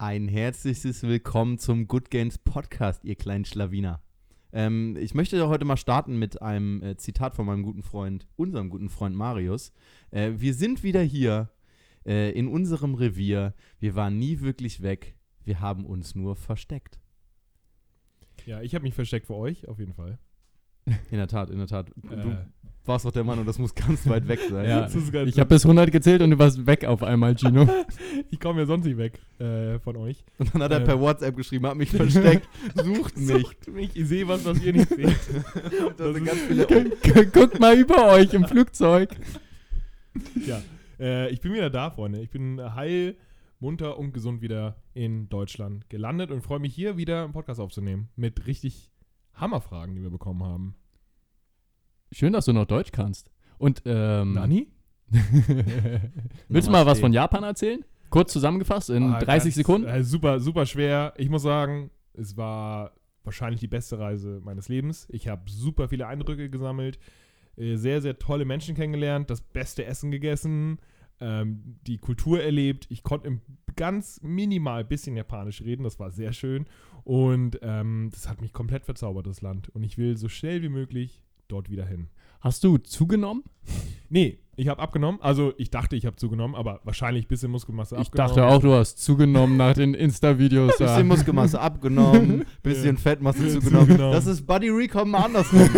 Ein herzliches Willkommen zum Good Games Podcast, ihr kleinen Schlawiner. Ähm, ich möchte heute mal starten mit einem äh, Zitat von meinem guten Freund, unserem guten Freund Marius. Äh, wir sind wieder hier äh, in unserem Revier. Wir waren nie wirklich weg. Wir haben uns nur versteckt. Ja, ich habe mich versteckt vor euch, auf jeden Fall. In der Tat, in der Tat. Du Äh, warst doch der Meinung, das muss ganz weit weg sein. Ja, ich habe bis 100 gezählt und du warst weg auf einmal, Gino. ich komme ja sonst nicht weg äh, von euch. Und dann hat er Äh. per WhatsApp geschrieben, hat mich versteckt, sucht mich. Sucht mich, ich sehe was, was ihr nicht seht. Da sind ganz viele Guckt mal über euch im Flugzeug. ja, äh, ich bin wieder da, Freunde. Ich bin heil, munter und gesund wieder in Deutschland gelandet und freue mich hier wieder einen Podcast aufzunehmen mit richtig Hammerfragen, die wir bekommen haben. Schön, dass du noch Deutsch kannst. Und, ähm. Nani? Willst du mal was von Japan erzählen? Kurz zusammengefasst in Ah, 30 ganz- Sekunden? Äh, super, super schwer. Ich muss sagen, es war wahrscheinlich die beste Reise meines Lebens. Ich habe super viele Eindrücke gesammelt, äh, sehr, sehr tolle Menschen kennengelernt, das beste Essen gegessen, ähm, die Kultur erlebt. Ich konnte im ganz minimal bisschen Japanisch reden, das war sehr schön. Und ähm, das hat mich komplett verzaubert, das Land. Und ich will so schnell wie möglich dort wieder hin. Hast du zugenommen? Nee, ich habe abgenommen. Also ich dachte, ich habe zugenommen, aber wahrscheinlich ein bisschen Muskelmasse Ich abgenommen. dachte auch, du hast zugenommen nach den Insta-Videos. Bisschen Muskelmasse abgenommen, bisschen Fettmasse zugenommen. zugenommen. Das ist Buddy Recon mal andersrum.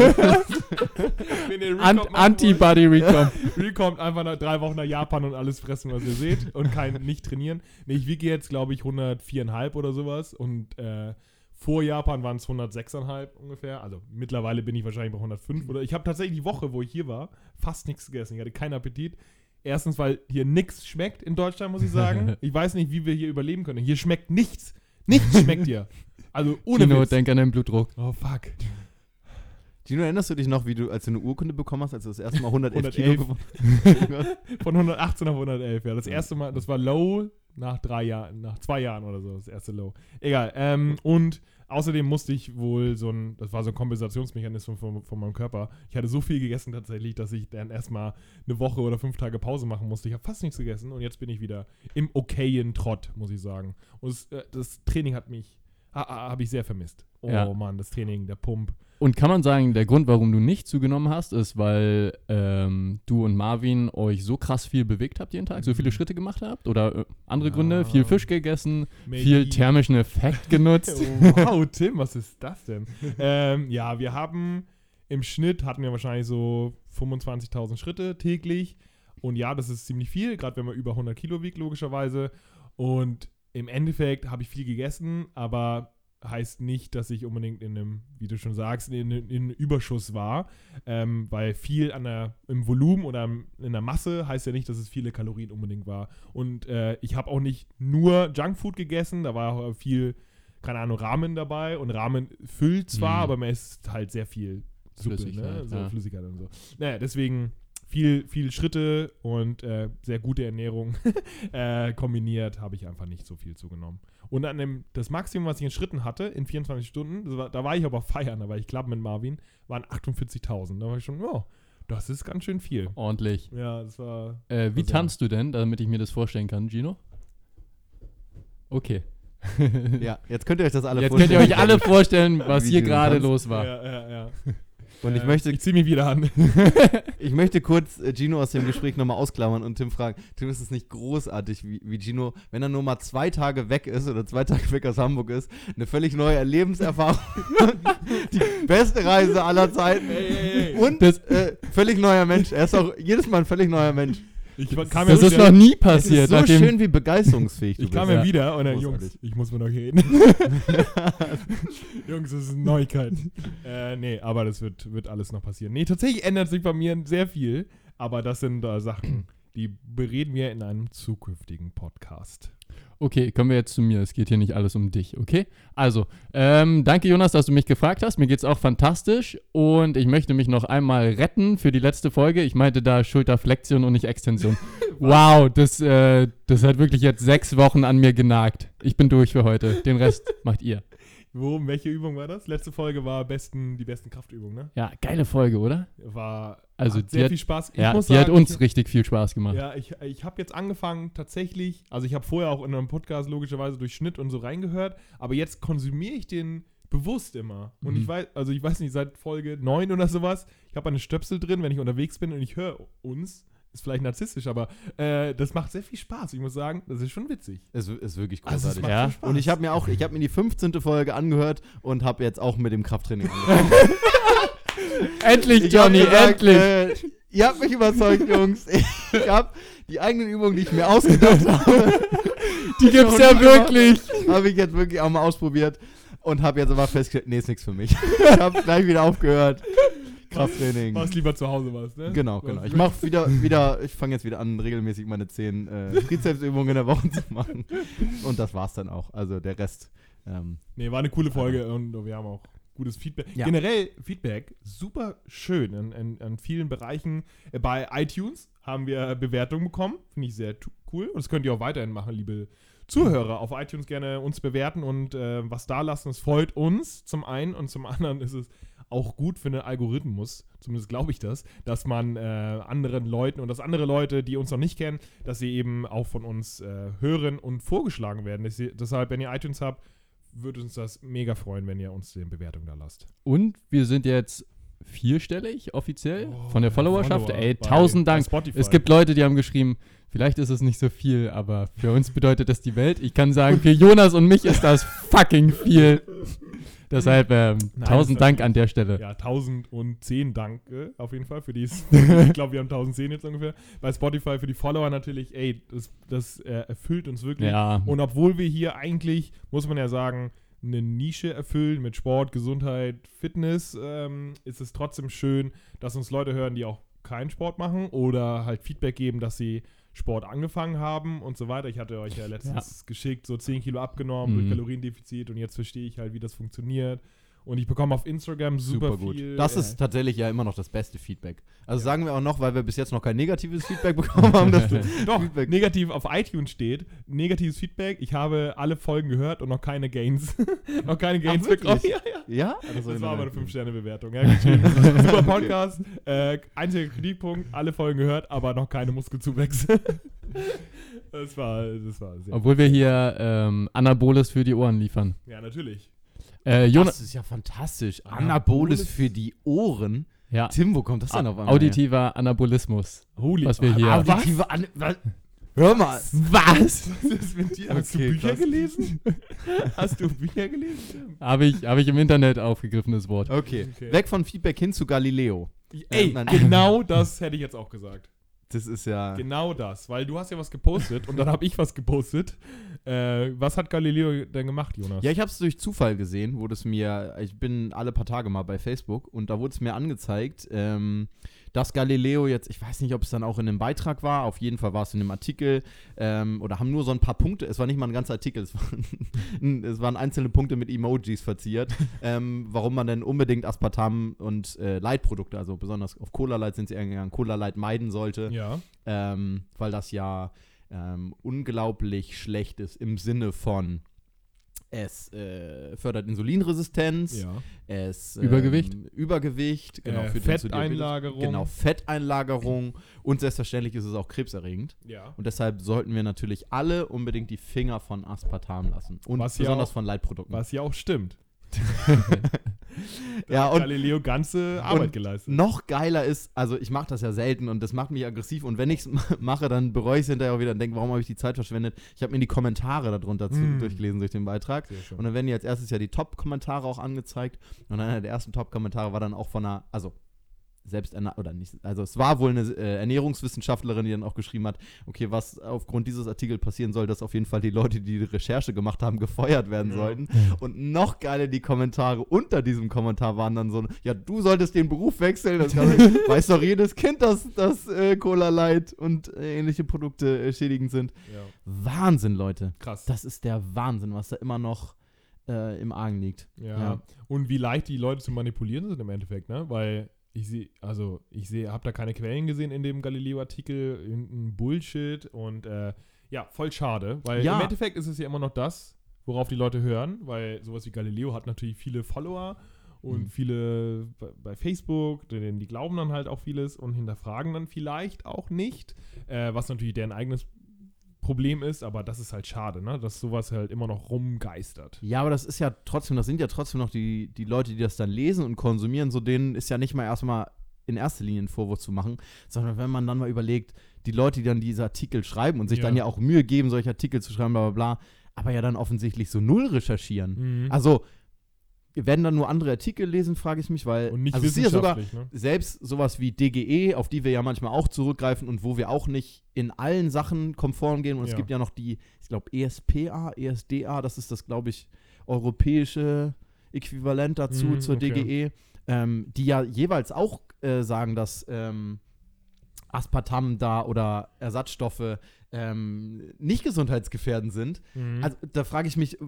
Wenn ihr An Recon machen wollt, Anti-Buddy Recon. Real kommt einfach nach drei Wochen nach Japan und alles fressen, was ihr seht und kein nicht trainieren. Nee, ich wiege jetzt, glaube ich, 104,5 oder sowas und äh, vor Japan waren es 106,5 ungefähr. Also mittlerweile bin ich wahrscheinlich bei 105 oder ich habe tatsächlich die Woche, wo ich hier war, fast nichts gegessen. Ich hatte keinen Appetit. Erstens, weil hier nichts schmeckt in Deutschland, muss ich sagen. Ich weiß nicht, wie wir hier überleben können. Hier schmeckt nichts. Nichts schmeckt hier. Also ohne Witz. denk an deinen Blutdruck. Oh fuck. Gino, erinnerst du dich noch, wie du, als du eine Urkunde bekommen hast, als du das erste Mal 111, 111. Kilo gewonnen hast? Von 118 auf 111, ja. Das erste Mal, das war low nach drei Jahren, nach zwei Jahren oder so, das erste low. Egal. Ähm, und außerdem musste ich wohl so ein, das war so ein Kompensationsmechanismus von, von meinem Körper. Ich hatte so viel gegessen tatsächlich, dass ich dann erstmal eine Woche oder fünf Tage Pause machen musste. Ich habe fast nichts gegessen und jetzt bin ich wieder im okayen Trott, muss ich sagen. Und das, äh, das Training hat mich, ha, ha, habe ich sehr vermisst. Oh Ja. Mann, das Training, der Pump. Und kann man sagen, der Grund, warum du nicht zugenommen hast, ist, weil ähm, du und Marvin euch so krass viel bewegt habt jeden Tag, so viele Mhm. Schritte gemacht habt? Oder äh, andere Ja. Gründe? Viel Fisch gegessen, Maybe. viel thermischen Effekt genutzt? Wow, Tim, was ist das denn? ähm, ja, wir haben im Schnitt hatten wir wahrscheinlich so 25.000 Schritte täglich. Und ja, das ist ziemlich viel, gerade wenn man über 100 Kilo wiegt, logischerweise. Und im Endeffekt habe ich viel gegessen, aber heißt nicht, dass ich unbedingt in einem, wie du schon sagst, in, in, in einem Überschuss war. Ähm, weil viel an der, im Volumen oder in der Masse heißt ja nicht, dass es viele Kalorien unbedingt war. Und äh, ich habe auch nicht nur Junkfood gegessen, da war auch viel, keine Ahnung, Ramen dabei. Und Ramen füllt zwar, Mhm. aber man isst halt sehr viel Suppe, ne? Flüssigkeit, so ja. Flüssigkeit und so. Naja, deswegen viel, viel Schritte und äh, sehr gute Ernährung äh, kombiniert, habe ich einfach nicht so viel zugenommen. Und an dem, das Maximum, was ich in Schritten hatte, in 24 Stunden, das war, da war ich aber feiern, da war ich klappen mit Marvin, waren 48.000. Da war ich schon, ja, das ist ganz schön viel. Ordentlich. Ja, das war. Äh, wie Also- tanzt du denn, damit ich mir das vorstellen kann, Gino? Okay. Ja, jetzt könnt ihr euch das alle Jetzt könnt vorstellen. ihr euch alle vorstellen, was hier gerade los war. Ja, ja, ja. Und ich Äh, möchte, Ich zieh mich wieder an. ich möchte kurz äh, Gino aus dem Gespräch nochmal ausklammern und Tim fragen, Tim, ist es nicht großartig, wie, wie Gino, wenn er nur mal zwei Tage weg ist oder zwei Tage weg aus Hamburg ist, eine völlig neue Erlebenserfahrung, die beste Reise aller Zeiten und Das- äh, völlig neuer Mensch. Er ist auch jedes Mal ein völlig neuer Mensch. Das ja ist wieder, noch nie passiert. so schön, wie begeisterungsfähig du Ich kam bist. ja wieder und dann. Jungs, ich muss mit euch reden. Jungs, das ist eine Neuigkeit. äh, nee, aber das wird, wird alles noch passieren. Nee, tatsächlich ändert sich bei mir sehr viel, aber das sind äh, Sachen, die bereden wir in einem zukünftigen Podcast. Okay, kommen wir jetzt zu mir. Es geht hier nicht alles um dich, okay? Also, ähm, danke Jonas, dass du mich gefragt hast. Mir geht's auch fantastisch und ich möchte mich noch einmal retten für die letzte Folge. Ich meinte da Schulterflexion und nicht Extension. wow, das, äh, das hat wirklich jetzt sechs Wochen an mir genagt. Ich bin durch für heute. Den Rest macht ihr. Wo, welche Übung war das? Letzte Folge war besten, die besten Kraftübungen, ne? Ja, geile Folge, oder? War Also hat sehr hat- viel Spaß. Ich ja, die hat sagen, uns ich, richtig viel Spaß gemacht. Ja, ich, ich habe jetzt angefangen tatsächlich, also ich habe vorher auch in einem Podcast logischerweise durch Schnitt und so reingehört, aber jetzt konsumiere ich den bewusst immer. Und Mhm. ich weiß, also ich weiß nicht, seit Folge 9 oder sowas, ich habe eine Stöpsel drin, wenn ich unterwegs bin und ich höre uns. Ist vielleicht narzisstisch, aber äh, das macht sehr viel Spaß. Ich muss sagen, das ist schon witzig. Es ist wirklich Also es großartig. macht Ja. und ich habe mir auch, ich habe mir die 15. Folge angehört und habe jetzt auch mit dem Krafttraining angefangen. Endlich, Ich Johnny, gesagt, endlich! Äh, ihr habt mich überzeugt, Jungs. Ich habe die eigenen Übungen, die ich mir ausgedacht habe, die gibt's ja wirklich! habe ich jetzt wirklich auch mal ausprobiert und habe jetzt aber festgestellt, nee, ist nichts für mich. Ich habe gleich wieder aufgehört. Krafttraining. Was lieber zu Hause warst, ne? Genau, Was- genau. Ich mache wieder, wieder, ich fange jetzt wieder an, regelmäßig meine 10 äh, Trizepsübungen in der Woche zu machen. Und das war's dann auch. Also der Rest. Ähm, Nee, war eine coole Folge und wir haben auch gutes Feedback. Ja. Generell Feedback super schön in, in, in vielen Bereichen. Äh, Bei iTunes haben wir Bewertungen bekommen. Finde ich sehr cool. Und das könnt ihr auch weiterhin machen, liebe Zuhörer. Auf iTunes gerne uns bewerten und äh, was da lassen. Es freut uns zum einen und zum anderen ist es auch gut für den Algorithmus, zumindest glaube ich das, dass man äh, anderen Leuten und dass andere Leute, die uns noch nicht kennen, dass sie eben auch von uns äh, hören und vorgeschlagen werden. Sie- Deshalb, wenn ihr iTunes habt, würde uns das mega freuen, wenn ihr uns die Bewertung da lasst. Und wir sind jetzt vierstellig offiziell von der Followerschaft. Follower Ey, tausend Dank. Es gibt Leute, die haben geschrieben, vielleicht ist es nicht so viel, aber für uns bedeutet das die Welt. Ich kann sagen, für Jonas und mich ist das fucking viel. Deshalb ähm, Nein, tausend Dank an der Stelle. Ja, 1010 Danke auf jeden Fall für die. ich glaube, wir haben 1010 jetzt ungefähr. Bei Spotify für die Follower natürlich, ey, das, das äh, erfüllt uns wirklich. Ja, Und obwohl wir hier eigentlich, muss man ja sagen, eine Nische erfüllen mit Sport, Gesundheit, Fitness, ähm, ist es trotzdem schön, dass uns Leute hören, die auch keinen Sport machen oder halt Feedback geben, dass sie Sport angefangen haben und so weiter. Ich hatte euch ja letztens geschickt, so 10 Kilo abgenommen Mhm. durch Kaloriendefizit und jetzt verstehe ich halt, wie das funktioniert. Und ich bekomme auf Instagram super, super gut. viel. Das äh, ist tatsächlich ja immer noch das beste Feedback. Also Ja. sagen wir auch noch, weil wir bis jetzt noch kein negatives Feedback bekommen haben, dass du Doch, Feedback- negativ auf iTunes steht. Negatives Feedback. Ich habe alle Folgen gehört und noch keine Gains. noch keine Gains wirklich? bekommen. Ja, ja. Ja? Das war aber eine 5-Sterne-Bewertung. Ja. Super Podcast. Äh, einziger Kritikpunkt, alle Folgen gehört, aber noch keine Muskelzuwächse. das war, das war sehr. obwohl wir hier ähm, Anaboles für die Ohren liefern. Ja, natürlich. Äh, Jonas, Das ist ja fantastisch. Anaboles- Anaboles für die Ohren. ja, Tim, wo kommt das denn auf einmal? auditiver Anabolismus. Holy Was wir hier- her? Auditive An was? Hör mal. Was? Was ist mit dir? Hast Okay, du Bücher krass. gelesen? Hast du Bücher gelesen? Habe ich, hab ich im Internet aufgegriffenes Wort. Okay. Okay. Weg von Feedback hin zu Galileo. Ey, nein. genau das hätte ich jetzt auch gesagt. Das ist ja. Genau das, weil du hast ja was gepostet und dann habe ich was gepostet. Äh, was hat Galileo denn gemacht, Jonas? Ja, ich habe es durch Zufall gesehen, wurde es mir, ich bin alle paar Tage mal bei Facebook und da wurde es mir angezeigt, ähm, dass Galileo jetzt, ich weiß nicht, ob es dann auch in einem Beitrag war, auf jeden Fall war es in einem Artikel ähm, oder haben nur so ein paar Punkte, es war nicht mal ein ganzer Artikel, es waren, es waren einzelne Punkte mit Emojis verziert, ähm, warum man denn unbedingt Aspartam und äh, Light-Produkte, also besonders auf Cola Light sind sie eingegangen, Cola Light meiden sollte Ja. ähm, weil das ja ähm, unglaublich schlecht ist im Sinne von es äh, fördert Insulinresistenz, ja. es Übergewicht? ähm, Übergewicht, genau Äh, Diabetes. Fetteinlagerung. genau Fetteinlagerung und selbstverständlich ist es auch krebserregend Ja. und deshalb sollten wir natürlich alle unbedingt die Finger von Aspartam lassen und Was besonders auch- von Leitprodukten. Was ja auch stimmt. ja und Galileo ganze Arbeit geleistet. noch geiler ist, also ich mache das ja selten und das macht mich aggressiv und wenn ich es mache, dann bereue ich es hinterher auch wieder und denke, warum habe ich die Zeit verschwendet? Ich habe mir die Kommentare darunter Mm. durchgelesen durch den Beitrag und dann werden die als erstes ja die Top-Kommentare auch angezeigt und einer der ersten Top-Kommentare war dann auch von einer, also selbst oder nicht, also es war wohl eine äh, Ernährungswissenschaftlerin, die dann auch geschrieben hat, okay, was aufgrund dieses Artikels passieren soll, dass auf jeden Fall die Leute, die die Recherche gemacht haben, gefeuert werden Ja. sollten. Und noch geiler die Kommentare unter diesem Kommentar waren dann so, ja, du solltest den Beruf wechseln, das weiß doch jedes Kind, dass, dass äh, Cola Light und äh, ähnliche Produkte äh, schädigend sind. ja. Wahnsinn, Leute. Krass. Das ist der Wahnsinn, was da immer noch äh, im Argen liegt. ja. Ja. Und wie leicht die Leute zu manipulieren sind im Endeffekt, ne? Weil ich sehe, also ich sehe, habe da keine Quellen gesehen in dem Galileo-Artikel, irgendein Bullshit und äh, ja, voll schade, weil Ja. im Endeffekt ist es ja immer noch das, worauf die Leute hören, weil sowas wie Galileo hat natürlich viele Follower und Mhm. viele bei, bei Facebook, denn die glauben dann halt auch vieles und hinterfragen dann vielleicht auch nicht, äh, was natürlich deren eigenes Problem ist, aber das ist halt schade, ne? dass sowas halt immer noch rumgeistert. Ja, aber das ist ja trotzdem, das sind ja trotzdem noch die, die Leute, die das dann lesen und konsumieren, so denen ist ja nicht mal erstmal in erster Linie einen Vorwurf zu machen, sondern wenn man dann mal überlegt, die Leute, die dann diese Artikel schreiben und sich Ja. dann ja auch Mühe geben, solche Artikel zu schreiben, bla bla bla, aber ja dann offensichtlich so null recherchieren. Mhm. Also, werden dann nur andere Artikel lesen, frage ich mich, weil und nicht also es ist ja sogar ne? selbst sowas wie DGE, auf die wir ja manchmal auch zurückgreifen und wo wir auch nicht in allen Sachen konform gehen. Und es Ja. gibt ja noch die, ich glaube, ESPA, ESDA, das ist das, glaube ich, europäische Äquivalent dazu Mhm, zur okay. DGE, ähm, die ja jeweils auch äh, sagen, dass ähm, Aspartam da oder Ersatzstoffe ähm, nicht gesundheitsgefährdend sind. Mhm. Also da frage ich mich,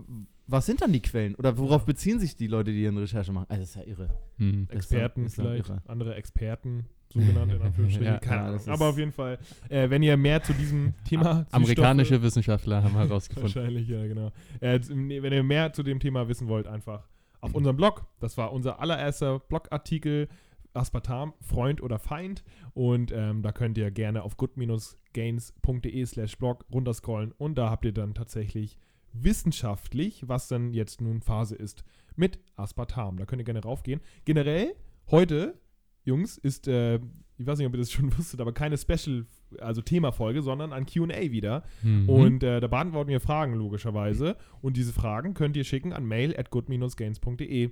was sind dann die Quellen? Oder worauf Ja. beziehen sich die Leute, die ihren Recherche machen? Also das ist ja irre. Hm. ist ja- Experten ist ja vielleicht, irre. andere Experten, sogenannte in Anführungsstrichen, Ja, keine ja, Ahnung. das ist- Aber auf jeden Fall, äh, wenn ihr mehr zu diesem Thema Amerikanische Wissenschaftler haben herausgefunden. Wahrscheinlich, ja, genau. Äh, wenn ihr mehr zu dem Thema wissen wollt, einfach auf unserem Blog. Das war unser allererster Blogartikel, Aspartam, Freund oder Feind. Und ähm, da könnt ihr gerne auf good-gains.de slash blog runterscrollen und da habt ihr dann tatsächlich wissenschaftlich, was dann jetzt nun Phase ist mit Aspartam. Da könnt ihr gerne raufgehen. Generell, heute, Jungs, ist, äh, ich weiß nicht, ob ihr das schon wusstet, aber keine Special, also Themafolge, sondern ein Q&A wieder. Mhm. Und äh, da beantworten wir Fragen logischerweise. Und diese Fragen könnt ihr schicken an mail at good-gains.de.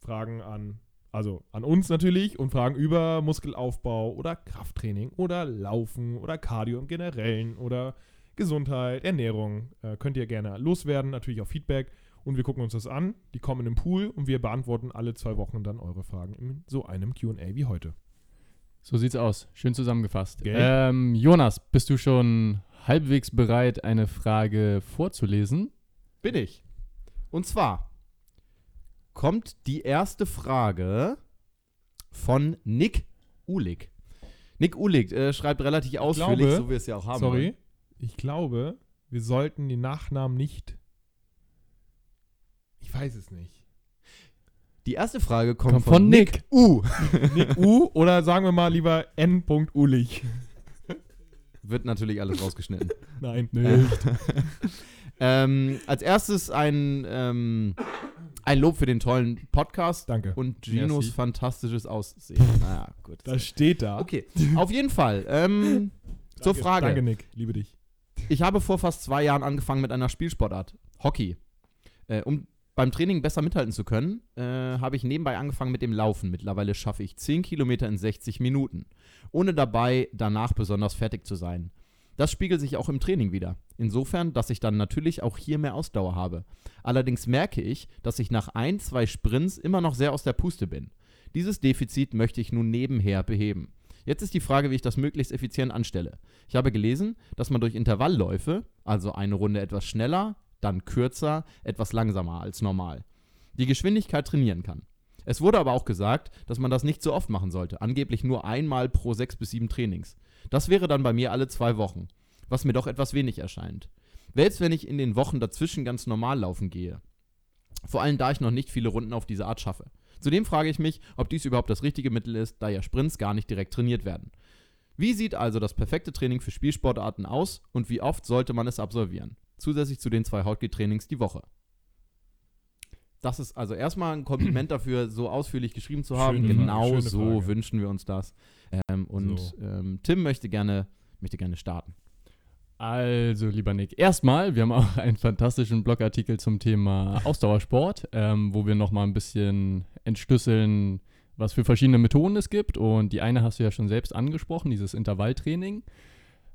Fragen an, also an uns natürlich und Fragen über Muskelaufbau oder Krafttraining oder Laufen oder Cardio im Generellen oder Gesundheit, Ernährung. Äh, könnt ihr gerne loswerden, natürlich auch Feedback. Und wir gucken uns das an. Die kommen in den Pool und wir beantworten alle zwei Wochen dann eure Fragen in so einem QA wie heute. So sieht's aus. Schön zusammengefasst. Gell? Ähm, Jonas, bist du schon halbwegs bereit, eine Frage vorzulesen? Bin ich. Und zwar kommt die erste Frage von Nick Ulig. Nick Ulig äh, schreibt relativ ausführlich, glaube- so wie wir es ja auch haben. Sorry. Ich glaube, wir sollten den Nachnamen nicht. Ich weiß es nicht. Die erste Frage kommt, Kommt von, von Nick, Nick. U. Nick U oder sagen wir mal lieber N. Ulich. Wird natürlich alles rausgeschnitten. Nein. ähm, als erstes ein, ähm, ein Lob für den tollen Podcast Danke. und Ginos Merci. fantastisches Aussehen. Naja, gut. Das steht da. Okay, auf jeden Fall. Ähm, zur Danke, Frage. Danke, Nick. Liebe dich. Ich habe vor fast zwei Jahren angefangen mit einer Spielsportart, Hockey. Äh, um beim Training besser mithalten zu können, äh, habe ich nebenbei angefangen mit dem Laufen. Mittlerweile schaffe ich 10 Kilometer in 60 Minuten, ohne dabei danach besonders fertig zu sein. Das spiegelt sich auch im Training wieder. Insofern, dass ich dann natürlich auch hier mehr Ausdauer habe. Allerdings merke ich, dass ich nach ein, zwei Sprints immer noch sehr aus der Puste bin. Dieses Defizit möchte ich nun nebenher beheben. Jetzt ist die Frage, wie ich das möglichst effizient anstelle. Ich habe gelesen, dass man durch Intervallläufe, also eine Runde etwas schneller, dann kürzer, etwas langsamer als normal, die Geschwindigkeit trainieren kann. Es wurde aber auch gesagt, dass man das nicht so oft machen sollte, angeblich nur einmal pro sechs bis sieben Trainings. Das wäre dann bei mir alle zwei Wochen, was mir doch etwas wenig erscheint. Selbst wenn ich in den Wochen dazwischen ganz normal laufen gehe. Vor allem da ich noch nicht viele Runden auf diese Art schaffe. Zudem frage ich mich, ob dies überhaupt das richtige Mittel ist, da ja Sprints gar nicht direkt trainiert werden. Wie sieht also das perfekte Training für Spielsportarten aus und wie oft sollte man es absolvieren? Zusätzlich zu den zwei Hautgetrainings die Woche. Das ist also erstmal ein Kompliment dafür, so ausführlich geschrieben zu haben. Schöne Frage, genau schöne so Frage. wünschen wir uns das. Ähm, und So. ähm, Tim möchte gerne, möchte gerne starten. Also, lieber Nick, erstmal, wir haben auch einen fantastischen Blogartikel zum Thema Ausdauersport, ähm, wo wir nochmal ein bisschen entschlüsseln, was für verschiedene Methoden es gibt. Und die eine hast du ja schon selbst angesprochen, dieses Intervalltraining.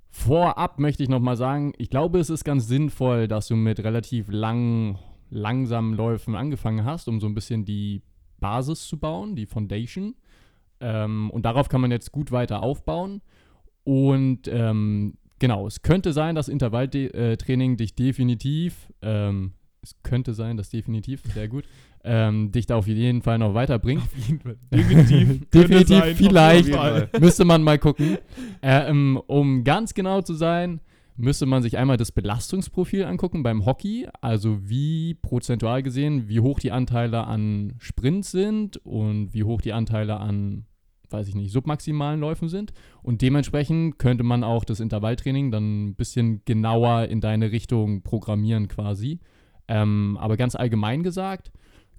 Vorab möchte ich nochmal sagen, ich glaube, es ist ganz sinnvoll, dass du mit relativ langen, langsamen Läufen angefangen hast, um so ein bisschen die Basis zu bauen, die Foundation. Ähm, und darauf kann man jetzt gut weiter aufbauen. Und ähm, genau, es könnte sein, dass Intervalltraining dich definitiv, ähm, es könnte sein, dass definitiv, sehr gut, ähm, dich da auf jeden Fall noch weiterbringt. Auf jeden Fall. Definitiv. Definitiv, sein, vielleicht. Fall. Müsste man mal gucken. Ähm, um ganz genau zu sein, müsste man sich einmal das Belastungsprofil angucken beim Hockey, also wie prozentual gesehen, wie hoch die Anteile an Sprints sind und wie hoch die Anteile an, weiß ich nicht, submaximalen Läufen sind. Und dementsprechend könnte man auch das Intervalltraining dann ein bisschen genauer in deine Richtung programmieren quasi. Ähm, aber ganz allgemein gesagt,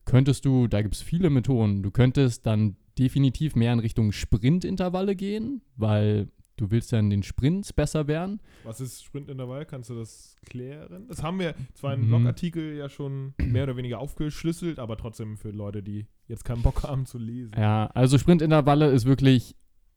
könntest du, da gibt es viele Methoden, du könntest dann definitiv mehr in Richtung Sprintintervalle gehen, weil du willst ja in den Sprints besser werden. Was ist Sprintintervall? Kannst du das klären? Das haben wir zwar im Mhm. Blogartikel ja schon mehr oder weniger aufgeschlüsselt, aber trotzdem für Leute, die jetzt keinen Bock haben zu lesen. Ja, also Sprintintervalle ist wirklich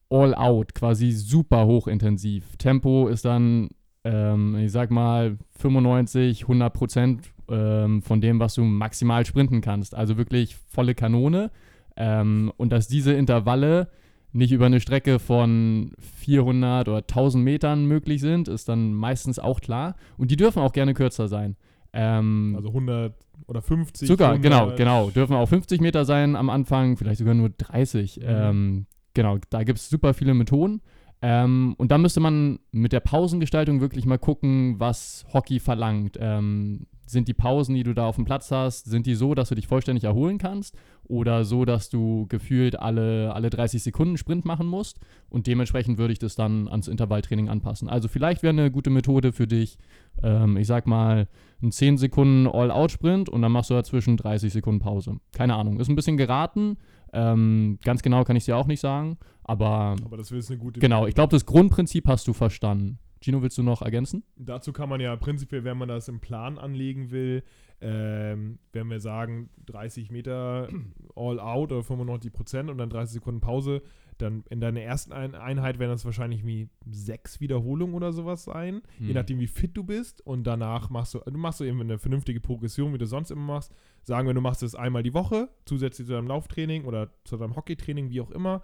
all out, quasi super hochintensiv. Tempo ist dann, ähm, ich sag mal, 95, 100 Prozent ähm, von dem, was du maximal sprinten kannst. Also wirklich volle Kanone. Ähm, und dass diese Intervalle nicht über eine Strecke von 400 oder 1000 Metern möglich sind, ist dann meistens auch klar. Und die dürfen auch gerne kürzer sein. Ähm, Also 100 oder 50. Sogar, 100. genau, genau. Dürfen auch 50 Meter sein am Anfang, vielleicht sogar nur 30. Mhm. Ähm, genau, da gibt es super viele Methoden. Ähm, und da müsste man mit der Pausengestaltung wirklich mal gucken, was Hockey verlangt. Ähm, sind die Pausen, die du da auf dem Platz hast, sind die so, dass du dich vollständig erholen kannst? Oder so, dass du gefühlt alle, alle 30 Sekunden Sprint machen musst? Und dementsprechend würde ich das dann ans Intervalltraining anpassen. Also vielleicht wäre eine gute Methode für dich, ähm, ich sag mal, ein 10 Sekunden All-Out-Sprint und dann machst du dazwischen 30 Sekunden Pause. Keine Ahnung, ist ein bisschen geraten. Ähm, ganz genau kann ich es dir auch nicht sagen, aber Aber das eine gute genau, ich glaube, das Grundprinzip hast du verstanden. Gino, willst du noch ergänzen? Dazu kann man ja prinzipiell, wenn man das im Plan anlegen will, ähm, wenn wir sagen 30 Meter all out oder 95 Prozent und dann 30 Sekunden Pause, dann in deiner ersten Ein Einheit werden das wahrscheinlich wie sechs Wiederholungen oder sowas sein, je Hm. nachdem wie fit du bist und danach machst du, du machst du eben eine vernünftige Progression, wie du sonst immer machst. Sagen wir, du machst es einmal die Woche, zusätzlich zu deinem Lauftraining oder zu deinem Hockeytraining, wie auch immer.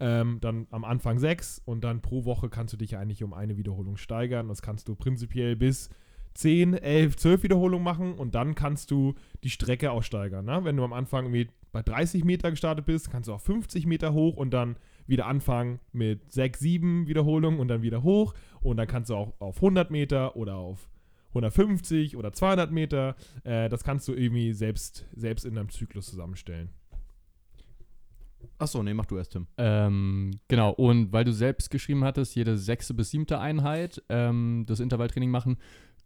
Ähm, dann am Anfang sechs und dann pro Woche kannst du dich eigentlich um eine Wiederholung steigern. Das kannst du prinzipiell bis 10, 11, 12 Wiederholungen machen und dann kannst du die Strecke auch steigern. Ne? Wenn du am Anfang irgendwie bei 30 Meter gestartet bist, kannst du auf 50 Meter hoch und dann wieder anfangen mit 6, 7 Wiederholungen und dann wieder hoch und dann kannst du auch auf 100 Meter oder auf 150 oder 200 Meter, äh, das kannst du irgendwie selbst, selbst in deinem Zyklus zusammenstellen. Achso, nee, mach du erst, Tim. Ähm, genau, und weil du selbst geschrieben hattest, jede sechste bis siebte Einheit ähm, das Intervalltraining machen,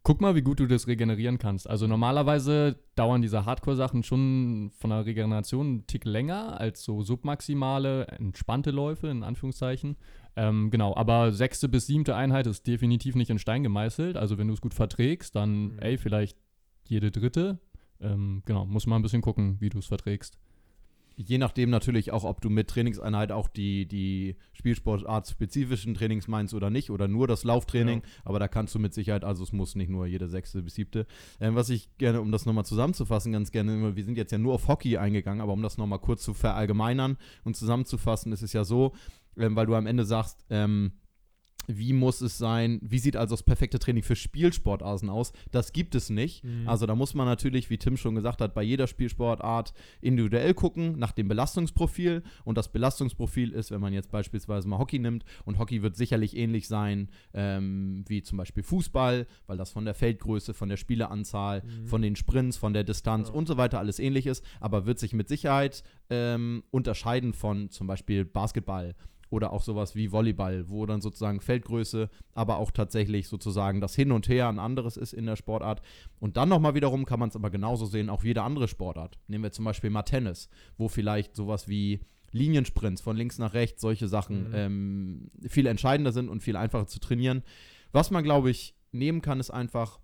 guck mal, wie gut du das regenerieren kannst. Also normalerweise dauern diese Hardcore-Sachen schon von der Regeneration einen Tick länger als so submaximale, entspannte Läufe, in Anführungszeichen. Ähm, genau, aber sechste bis siebte Einheit ist definitiv nicht in Stein gemeißelt. Also wenn du es gut verträgst, dann, Mhm. ey, vielleicht jede dritte. Ähm, genau, muss man ein bisschen gucken, wie du es verträgst. Je nachdem natürlich auch, ob du mit Trainingseinheit auch die, die Spielsportart-spezifischen Trainings meinst oder nicht, oder nur das Lauftraining. Ja. Aber da kannst du mit Sicherheit, also es muss nicht nur jede sechste bis siebte. Ähm, was ich gerne, um das nochmal zusammenzufassen, ganz gerne, wir sind jetzt ja nur auf Hockey eingegangen, aber um das nochmal kurz zu verallgemeinern und zusammenzufassen, ist es ja so, ähm, weil du am Ende sagst, ähm, wie muss es sein, wie sieht also das perfekte Training für Spielsportarten aus? Das gibt es nicht. Mhm. Also da muss man natürlich, wie Tim schon gesagt hat, bei jeder Spielsportart individuell gucken nach dem Belastungsprofil. Und das Belastungsprofil ist, wenn man jetzt beispielsweise mal Hockey nimmt, und Hockey wird sicherlich ähnlich sein ähm, wie zum Beispiel Fußball, weil das von der Feldgröße, von der Spieleranzahl, Mhm. von den Sprints, von der Distanz Ja. und so weiter alles ähnlich ist, aber wird sich mit Sicherheit ähm, unterscheiden von zum Beispiel Basketball oder auch sowas wie Volleyball, wo dann sozusagen Feldgröße, aber auch tatsächlich sozusagen das Hin und Her ein anderes ist in der Sportart. Und dann nochmal wiederum kann man es aber genauso sehen, auch jede andere Sportart. Nehmen wir zum Beispiel mal Tennis, wo vielleicht sowas wie Liniensprints von links nach rechts, solche Sachen Mhm. ähm, viel entscheidender sind und viel einfacher zu trainieren. Was man, glaube ich, nehmen kann, ist einfach,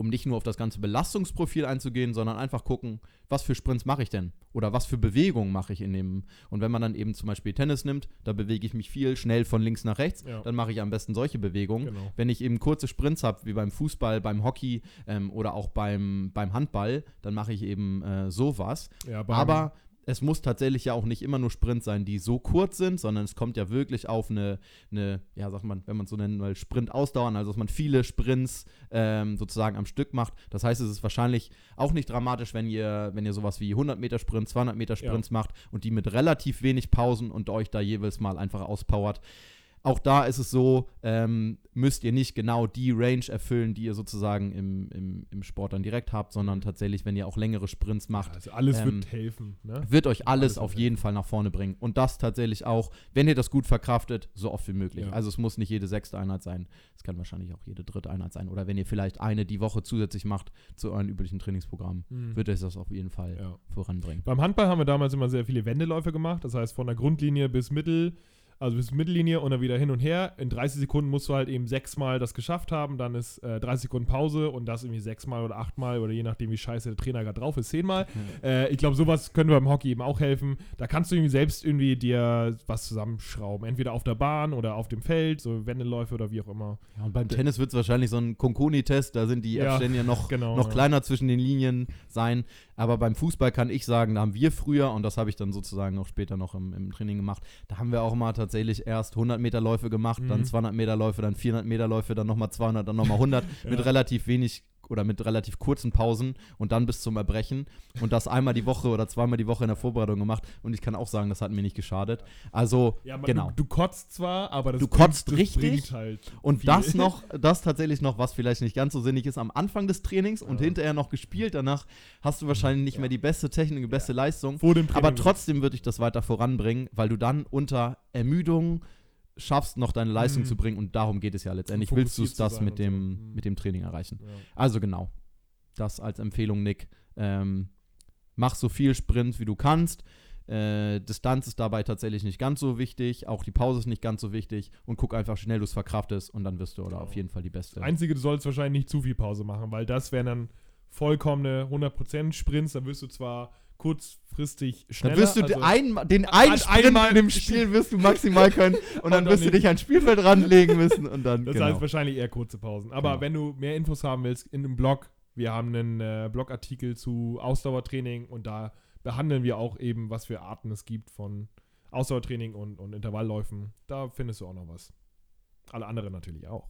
um nicht nur auf das ganze Belastungsprofil einzugehen, sondern einfach gucken, was für Sprints mache ich denn? Oder was für Bewegungen mache ich in dem. Und wenn man dann eben zum Beispiel Tennis nimmt, da bewege ich mich viel schnell von links nach rechts, Ja. dann mache ich am besten solche Bewegungen. Genau. Wenn ich eben kurze Sprints habe, wie beim Fußball, beim Hockey ähm, oder auch beim, beim Handball, dann mache ich eben äh, sowas. Ja, beim- Aber es muss tatsächlich ja auch nicht immer nur Sprints sein, die so kurz sind, sondern es kommt ja wirklich auf eine, eine ja, sagt man, wenn man es so nennen will, Sprint ausdauern, also dass man viele Sprints ähm, sozusagen am Stück macht. Das heißt, es ist wahrscheinlich auch nicht dramatisch, wenn ihr, wenn ihr sowas wie 100 Meter Sprints, 200 Meter Sprints macht und die mit relativ wenig Pausen und euch da jeweils mal einfach auspowert. Auch da ist es so, ähm, müsst ihr nicht genau die Range erfüllen, die ihr sozusagen im, im, im Sport dann direkt habt, sondern tatsächlich, wenn ihr auch längere Sprints macht, Also alles Ähm, wird helfen. Ne? wird euch alles Alles auf jeden Fall nach vorne bringen. Und das tatsächlich auch, wenn ihr das gut verkraftet, so oft wie möglich. Ja. Also es muss nicht jede sechste Einheit sein. Es kann wahrscheinlich auch jede dritte Einheit sein. Oder wenn ihr vielleicht eine die Woche zusätzlich macht zu euren üblichen Trainingsprogrammen, Mhm. wird euch das auf jeden Fall Ja. voranbringen. Beim Handball haben wir damals immer sehr viele Wendeläufe gemacht. Das heißt, von der Grundlinie bis Mittel, also bis Mittellinie und dann wieder hin und her. In 30 Sekunden musst du halt eben sechsmal das geschafft haben. Dann ist äh, 30 Sekunden Pause und das irgendwie sechsmal oder achtmal oder je nachdem, wie scheiße der Trainer gerade drauf ist, zehnmal. Äh, ich glaube, sowas könnte beim Hockey eben auch helfen. Da kannst du irgendwie selbst irgendwie dir was zusammenschrauben. Entweder auf der Bahn oder auf dem Feld, so Wendeläufe oder wie auch immer. Ja, und beim Tennis wird es wahrscheinlich so ein Konkoni-Test, da sind die Ja, Abstände ja noch, genau, noch ja. kleiner zwischen den Linien sein. Aber beim Fußball kann ich sagen, da haben wir früher, und das habe ich dann sozusagen auch später noch im, im Training gemacht, da haben wir auch mal tatsächlich erst 100 Meter Läufe gemacht, dann Mhm. 200 Meter Läufe, dann 400 Meter Läufe, dann nochmal 200, dann nochmal 100 mit Ja. relativ wenig oder mit relativ kurzen Pausen und dann bis zum Erbrechen und das einmal die Woche oder zweimal die Woche in der Vorbereitung gemacht und ich kann auch sagen, das hat mir nicht geschadet. Also, Ja, genau. du, du kotzt zwar, aber das Du kotzt das richtig bringt halt Und viel. das noch, das tatsächlich noch, was vielleicht nicht ganz so sinnig ist, am Anfang des Trainings und Ja. hinterher noch gespielt. Danach hast du wahrscheinlich nicht Ja. mehr die beste Technik, die beste Leistung. vor dem Training. Aber trotzdem würde ich das weiter voranbringen, weil du dann unter Ermüdung schaffst, noch deine Leistung Mhm. zu bringen. Und darum geht es ja letztendlich. Willst du das mit dem, so. Mhm. mit dem Training erreichen? Ja. Also genau. Das als Empfehlung, Nick. Ähm, mach so viel Sprint, wie du kannst. Äh, Distanz ist dabei tatsächlich nicht ganz so wichtig. Auch die Pause ist nicht ganz so wichtig. Und guck einfach, schnell du es verkraftest. Und dann wirst du oder Genau. auf jeden Fall die beste. Das Einzige, du sollst wahrscheinlich nicht zu viel Pause machen, weil das wären dann vollkommene 100% Sprints. Dann wirst du zwar kurzfristig schneller. Dann wirst du also, den ein, den einen Sprint einmal- in dem Spiel wirst du maximal können und dann dann wirst du dich ans Spielfeld ranlegen müssen und dann das genau. heißt wahrscheinlich eher kurze Pausen. Aber Genau. wenn du mehr Infos haben willst, in einem Blog, wir haben einen äh, Blogartikel zu Ausdauertraining und da behandeln wir auch eben, was für Arten es gibt von Ausdauertraining und, und Intervallläufen. Da findest du auch noch was. Alle anderen natürlich auch.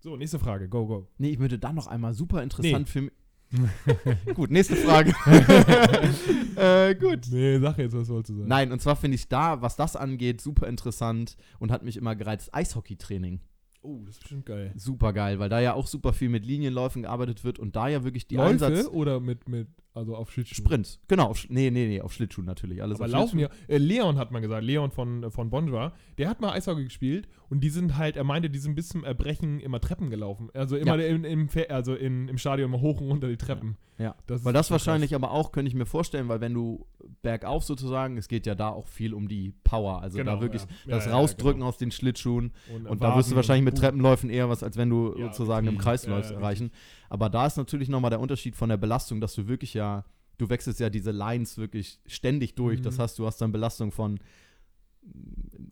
So, nächste Frage. Go, go. Nee, ich würde dann noch einmal super interessant für mich. gut, nächste Frage. äh, gut. Nee, sag jetzt, was wolltest du sagen? Nein, und zwar finde ich da, was das angeht, super interessant und hat mich immer gereizt. Eishockeytraining. Oh, das ist bestimmt geil. Super geil, weil da ja auch super viel mit Linienläufen gearbeitet wird und da ja wirklich die Läufe Einsatz. oder mit, mit, also auf Schlittschuhen? Sprints, genau. Auf, nee, nee, nee, auf Schlittschuhen natürlich. Alles Aber auf laufen ja. Äh, Leon hat mal gesagt, Leon von, äh, von Bonjour, der hat mal Eishockey gespielt und die sind halt, er meinte, die sind bis zum Erbrechen immer Treppen gelaufen. Also immer im, im, Fe- also in, im Stadion immer hoch und runter die Treppen. Ja. Das Weil das wahrscheinlich aber auch, könnte ich mir vorstellen, weil wenn du bergauf sozusagen, es geht ja da auch viel um die Power, also Genau, da wirklich ja. Ja, das ja, Rausdrücken genau. aus den Schlittschuhen krass. und da wirst du wahrscheinlich mit und- Treppenläufen eher was, als wenn du Ja, sozusagen im. Kreis Ja, läufst, ja, erreichen. Aber da ist natürlich nochmal der Unterschied von der Belastung, dass du wirklich ja, du wechselst ja diese Lines wirklich ständig durch. Mhm. Das heißt, du hast dann Belastung von,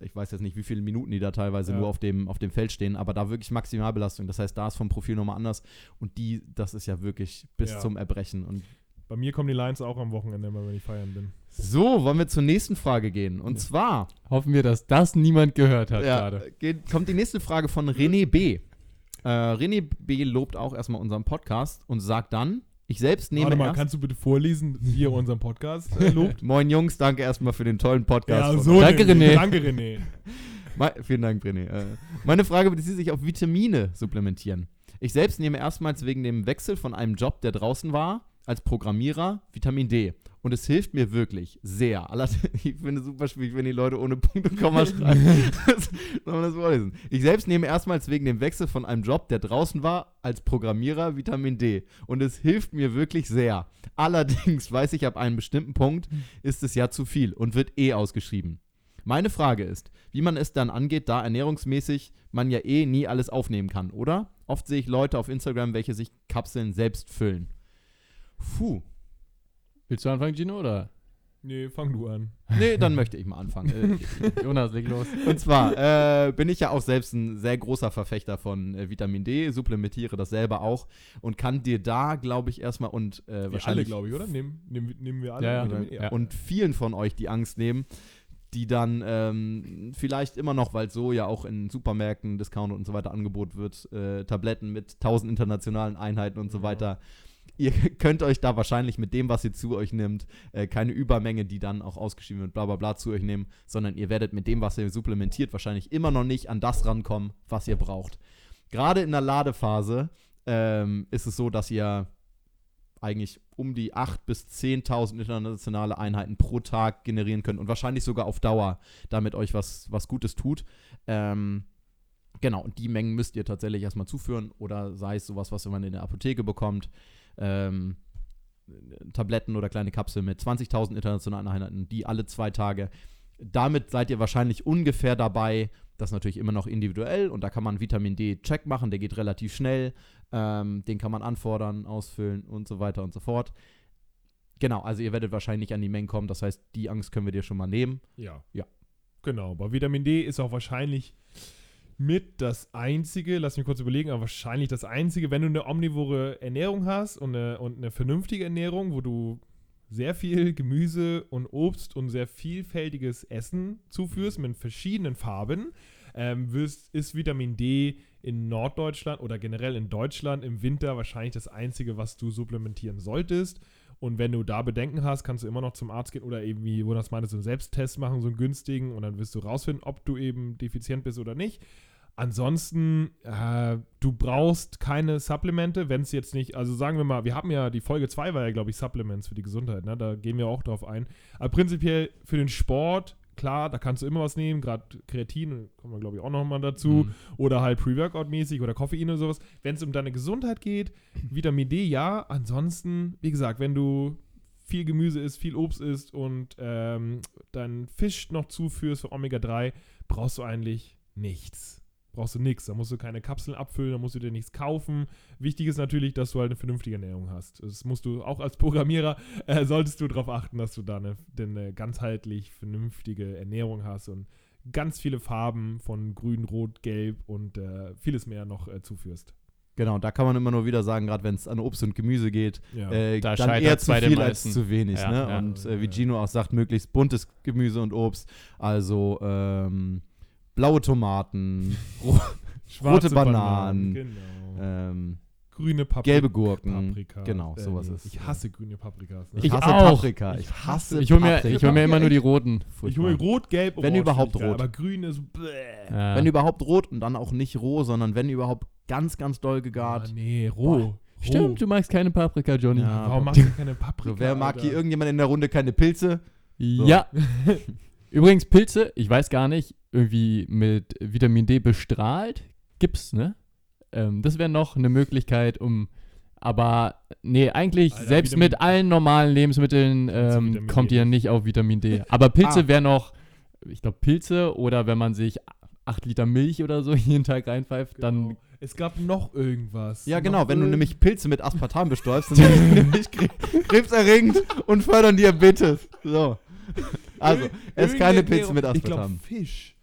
ich weiß jetzt nicht, wie viele Minuten die da teilweise Ja. nur auf dem, auf dem Feld stehen, aber da wirklich Maximalbelastung. Das heißt, da ist vom Profil nochmal anders und die, das ist ja wirklich bis Ja. zum Erbrechen. Und Bei mir kommen die Lines auch am Wochenende, immer, wenn ich feiern bin. so, wollen wir zur nächsten Frage gehen. Und Ja. zwar Hoffen wir, dass das niemand gehört hat ja, gerade. geht, kommt die nächste Frage von René B. Äh, René B. lobt auch erstmal unseren Podcast und sagt dann, ich selbst nehme Warte mal, erst kannst du bitte vorlesen, wie ihr unseren Podcast äh, lobt? Moin Jungs, danke erstmal für den tollen Podcast. ja, so Danke, nämlich. René. Danke, René. Me Vielen Dank, René. Äh, meine Frage bezieht sich auf Vitamine supplementieren. Ich selbst nehme erstmals wegen dem Wechsel von einem Job, der draußen war, als Programmierer Vitamin D. Und es hilft mir wirklich sehr. Ich finde es super schwierig, wenn die Leute ohne Punkt und Komma schreiben. Das- Soll man das vorlesen? Ich selbst nehme erstmals wegen dem Wechsel von einem Job, der draußen war, als Programmierer Vitamin D. Und es hilft mir wirklich sehr. Allerdings weiß ich, ab einem bestimmten Punkt ist es ja zu viel und wird eh ausgeschrieben. Meine Frage ist, wie man es dann angeht, da ernährungsmäßig man ja eh nie alles aufnehmen kann, oder? Oft sehe ich Leute auf Instagram, welche sich Kapseln selbst füllen. Puh. Willst du anfangen, Gino, oder? Nee, fang du an. Nee, dann möchte ich mal anfangen. Äh, Jonas, leg los. Und zwar äh, bin ich ja auch selbst ein sehr großer Verfechter von äh, Vitamin D, supplementiere das selber auch und kann dir da, glaube ich, erstmal und äh, Wir alle, wahrscheinlich glaube ich, oder? Nehmen, nehmen, nehmen wir alle? Ja, ja. Vitamin E? Ja. und vielen von euch die Angst nehmen, die dann ähm, vielleicht immer noch, weil so ja auch in Supermärkten, Discount und so weiter angeboten wird, äh, Tabletten mit 1000 internationalen Einheiten und so Ja. weiter, ihr könnt euch da wahrscheinlich mit dem, was ihr zu euch nimmt, äh, keine Übermenge, die dann auch ausgeschrieben wird, bla bla bla zu euch nehmen, sondern ihr werdet mit dem, was ihr supplementiert, wahrscheinlich immer noch nicht an das rankommen, was ihr braucht. Gerade in der Ladephase ähm, ist es so, dass ihr eigentlich um die 8.000 bis 10.000 internationale Einheiten pro Tag generieren könnt und wahrscheinlich sogar auf Dauer damit euch was, was Gutes tut. Ähm, genau, und die Mengen müsst ihr tatsächlich erstmal zuführen oder sei es sowas, was man in der Apotheke bekommt. Ähm, Tabletten oder kleine Kapseln mit 20.000 internationalen Einheiten, die alle zwei Tage. Damit seid ihr wahrscheinlich ungefähr dabei. Das ist natürlich immer noch individuell und da kann man Vitamin D-Check machen, der geht relativ schnell. Ähm, den kann man anfordern, ausfüllen und so weiter und so fort. Genau, also ihr werdet wahrscheinlich nicht an die Mengen kommen, das heißt, die Angst können wir dir schon mal nehmen. Ja. Ja. Genau. Bei Vitamin D ist auch wahrscheinlich mit das einzige, lass mich kurz überlegen, aber wahrscheinlich das einzige, wenn du eine omnivore Ernährung hast und eine, und eine vernünftige Ernährung, wo du sehr viel Gemüse und Obst und sehr vielfältiges Essen zuführst mit verschiedenen Farben, ähm, wirst, ist Vitamin D in Norddeutschland oder generell in Deutschland im Winter wahrscheinlich das einzige, was du supplementieren solltest. Und wenn du da Bedenken hast, kannst du immer noch zum Arzt gehen oder eben, wie Jonas meinte, so einen Selbsttest machen, so einen günstigen, und dann wirst du rausfinden, ob du eben defizient bist oder nicht. Ansonsten, äh, du brauchst keine Supplemente, wenn es jetzt nicht, also sagen wir mal, wir haben ja, die Folge 2 war ja, glaube ich, Supplements für die Gesundheit, ne? da gehen wir auch drauf ein. Aber prinzipiell für den Sport, klar, da kannst du immer was nehmen, gerade Kreatin, kommen wir, glaube ich, auch nochmal dazu, Mhm. oder halt Pre-Workout-mäßig oder Koffein oder sowas. Wenn es um deine Gesundheit geht, Vitamin D ja, ansonsten, wie gesagt, wenn du viel Gemüse isst, viel Obst isst und ähm, deinen Fisch noch zuführst für Omega-3, brauchst du eigentlich nichts. Brauchst du nichts. Da musst du keine Kapseln abfüllen, da musst du dir nichts kaufen. Wichtig ist natürlich, dass du halt eine vernünftige Ernährung hast. Das musst du auch als Programmierer, äh, solltest du darauf achten, dass du da eine, eine ganzheitlich vernünftige Ernährung hast und ganz viele Farben von grün, rot, gelb und äh, vieles mehr noch äh, zuführst. Genau, da kann man immer nur wieder sagen, gerade wenn es an Obst und Gemüse geht, Ja. äh, Da dann eher scheitert's zu bei den viel als zu wenig. Ja, ne? ja. Und äh, wie Ja. Gino auch sagt, möglichst buntes Gemüse und Obst. Also ähm, blaue Tomaten, ro rote Bananen, Genau. ähm, Grüne Paprika. gelbe Gurken. Paprika. Genau, Äh, sowas ist. Ich hasse grüne Paprikas. Ne? Ich Ich hasse auch. Paprika. Ich Ich hasse Ich hole mir, Paprika. ich hol mir immer nur die roten. Ich Furchtbar. hole rot, gelb, Wenn orange überhaupt finde ich geil, rot. Aber grün ist bläh. Ja. Wenn überhaupt rot und dann auch nicht roh, sondern wenn überhaupt ganz, ganz doll Ah, gegart. nee, roh. Stimmt, du magst keine Paprika, Johnny. Ja. Warum machst du keine Paprika? So, wer mag Alter? hier irgendjemand in der Runde keine Pilze? So. Ja. Übrigens, Pilze, ich weiß gar nicht, irgendwie mit Vitamin D bestrahlt, gibt's, ne? Ähm, das wäre noch eine Möglichkeit, um. Aber nee, eigentlich, Alter, selbst Vitamin- mit allen normalen Lebensmitteln ähm, kommt D ihr nicht. nicht auf Vitamin D. Aber Pilze Ah. wäre noch, ich glaube, Pilze oder wenn man sich 8 Liter Milch oder so jeden Tag reinpfeift, dann Genau. Es gab noch irgendwas. Ja, Noch genau. Wenn du nämlich Pilze mit Aspartam bestäubst, dann sind die nämlich kre krebserregend und fördern Diabetes. So. Also, es Irgendeine keine Pilze mit Ich glaube, Aspartam. Fisch.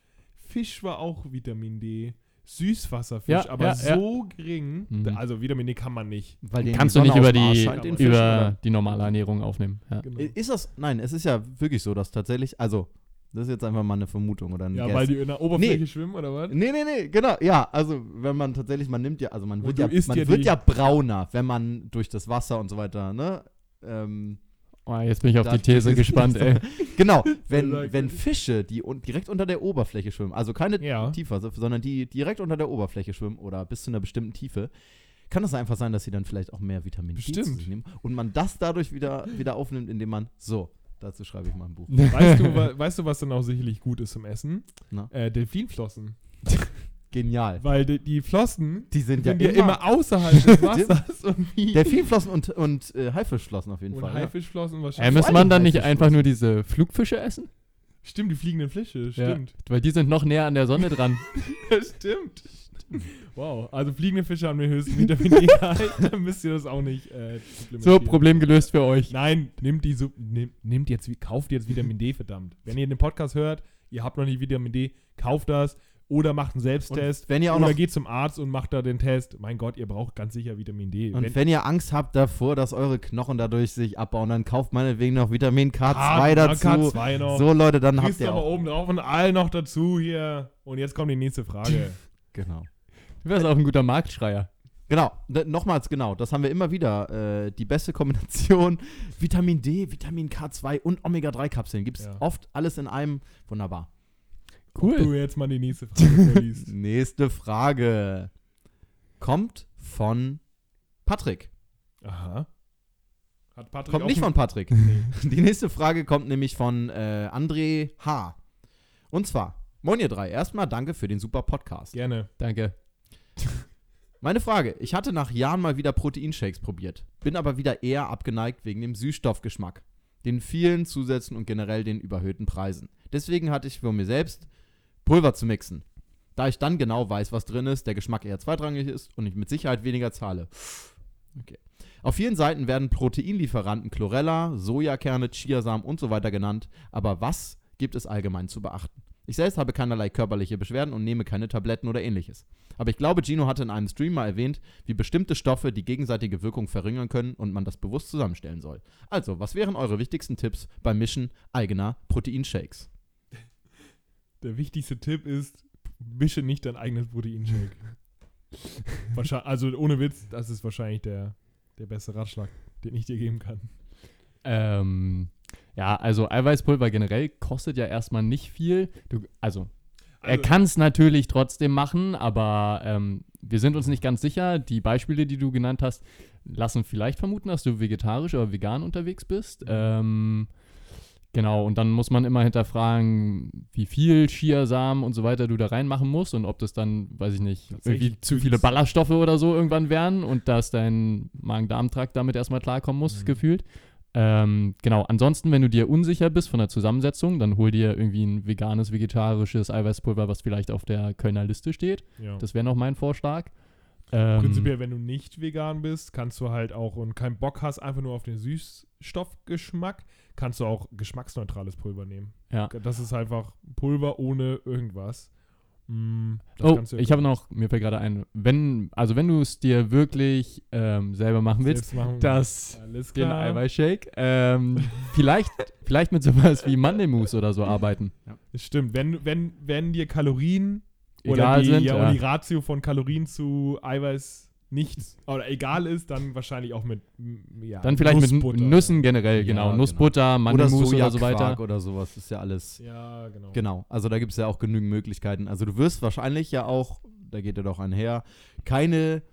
Fisch war auch Vitamin D. Süßwasserfisch, Ja, aber ja, ja. so gering. Mhm. Also Vitamin D kann man nicht. Weil kannst du nicht über die, über- Fisch, über oder? die normale Ernährung aufnehmen. Ja. Genau. Ist das, nein, es ist ja wirklich so, dass tatsächlich, also, das ist jetzt einfach mal eine Vermutung oder ein Ja, Guess. weil die in der Oberfläche Nee. schwimmen, oder was? Nee, nee, nee, genau, ja, also wenn man tatsächlich, man nimmt ja, also man wird, ja, man ja wird ja brauner, wenn man durch das Wasser und so weiter, ne, ähm, Oh, jetzt bin ich auf Da die These gespannt, ey. genau, wenn, wenn. Fische, die un direkt unter der Oberfläche schwimmen, also keine Ja. Tiefe, sondern die direkt unter der Oberfläche schwimmen oder bis zu einer bestimmten Tiefe, kann es einfach sein, dass sie dann vielleicht auch mehr Vitamin D Bestimmt. zu sich nehmen und man das dadurch wieder, wieder aufnimmt, indem man, so, dazu schreibe ich mal ein Buch. Weißt du, weißt du, was dann auch sicherlich gut ist zum Essen? Äh, Delfinflossen. Genial. Weil die, die Flossen Die sind ja sind ja immer, immer außerhalb des Wassers und wie. Delfinflossen und, und äh, Haifischflossen auf jeden und Fall. Ja. Haifischflossen Äh, wahrscheinlich. muss allem man dann nicht einfach nur diese Flugfische essen? Stimmt, die fliegenden Fische, stimmt. Weil die sind noch näher an der Sonne dran. stimmt. Wow, also fliegende Fische haben den höchsten Vitamin D-Gehalt, dann müsst ihr das auch nicht äh, So. Problem gelöst für euch. Nein, nimmt die Sup nimm, nimmt jetzt, wie- kauft jetzt Vitamin D, verdammt. Wenn ihr den Podcast hört, ihr habt noch nicht Vitamin D, kauft das oder macht einen Selbsttest. Und wenn ihr auch oder noch geht zum Arzt und macht da den Test. Mein Gott, ihr braucht ganz sicher Vitamin D. Und wenn, ihr Angst habt davor, dass eure Knochen dadurch sich abbauen, dann kauft meinetwegen noch Vitamin K2 Ah, dazu. K2 noch. So Leute, dann habt Kriegst du ihr aber auch. oben drauf und all noch dazu hier. Und jetzt kommt die nächste Frage. Genau. Du wärst auch ein guter Marktschreier. Genau, d- nochmals genau, das haben wir immer wieder. Äh, die beste Kombination Vitamin D, Vitamin K2 und Omega-3-Kapseln. Gibt es Ja. oft alles in einem. Wunderbar. Cool. Du jetzt mal die nächste Frage vorliest. Nächste Frage kommt von Patrick. Aha. Hat Patrick Kommt nicht von Patrick. Nee. Die nächste Frage kommt nämlich von äh, André H. Und zwar, Moin ihr drei, erstmal danke für den super Podcast. Gerne. Danke. Meine Frage, ich hatte nach Jahren mal wieder Proteinshakes probiert, bin aber wieder eher abgeneigt wegen dem Süßstoffgeschmack, den vielen Zusätzen und generell den überhöhten Preisen. Deswegen hatte ich für mir selbst Pulver zu mixen. Da ich dann genau weiß, was drin ist, der Geschmack eher zweitrangig ist und ich mit Sicherheit weniger zahle. Okay. Auf vielen Seiten werden Proteinlieferanten Chlorella, Sojakerne, Chiasamen und so weiter genannt, aber was gibt es allgemein zu beachten? Ich selbst habe keinerlei körperliche Beschwerden und nehme keine Tabletten oder ähnliches. Aber ich glaube, Gino hatte in einem Stream mal erwähnt, wie bestimmte Stoffe die gegenseitige Wirkung verringern können und man das bewusst zusammenstellen soll. Also, was wären eure wichtigsten Tipps beim Mischen eigener Proteinshakes? Der wichtigste Tipp ist, mische nicht dein eigenes Proteinshake. Wahrscheinlich, also ohne Witz, das ist wahrscheinlich der, der beste Ratschlag, den ich dir geben kann. Ähm, ja, also Eiweißpulver generell kostet ja erstmal nicht viel. Du, also, er Also- kann es natürlich trotzdem machen, aber ähm, wir sind uns nicht ganz sicher. Die Beispiele, die du genannt hast, lassen vielleicht vermuten, dass du vegetarisch oder vegan unterwegs bist. Ähm, genau, und dann muss man immer hinterfragen, wie viel Chiasamen und so weiter du da reinmachen musst und ob das dann, weiß ich nicht, irgendwie zu viele Ballaststoffe oder so irgendwann wären und dass dein Magen-Darm-Trakt damit erstmal klarkommen muss, Mhm. gefühlt. Ähm, genau, ansonsten, wenn du dir unsicher bist von der Zusammensetzung, dann hol dir irgendwie ein veganes, vegetarisches Eiweißpulver, was vielleicht auf der Kölner Liste steht. Ja. Das wäre noch mein Vorschlag. Ähm, Prinzipiell, wenn du nicht vegan bist, kannst du halt auch und keinen Bock hast, einfach nur auf den Süßstoffgeschmack, kannst du auch geschmacksneutrales Pulver nehmen. Ja. Das ist einfach Pulver ohne irgendwas. Mm, das Oh, ich habe noch, mir fällt gerade ein, wenn, also wenn du es dir wirklich ähm, selber machen willst, machen. das Alles den. Eiweißshake, ähm, vielleicht, vielleicht mit sowas wie Mandelmus oder so arbeiten. Das stimmt. Wenn, wenn, wenn dir Kalorien oder Egal die, sind, ja, ja. und die Ratio von Kalorien zu Eiweiß nichts oder egal ist, dann wahrscheinlich auch mit ja, Dann vielleicht Nussbutter. mit Nüssen generell, Ja, genau. genau. Nussbutter, Oder Mandelmus oder, so Sojaquark weiter. oder sowas, ist ja alles. Ja, genau. Genau, also da gibt es ja auch genügend Möglichkeiten. Also du wirst wahrscheinlich ja auch, da geht er doch einher, keine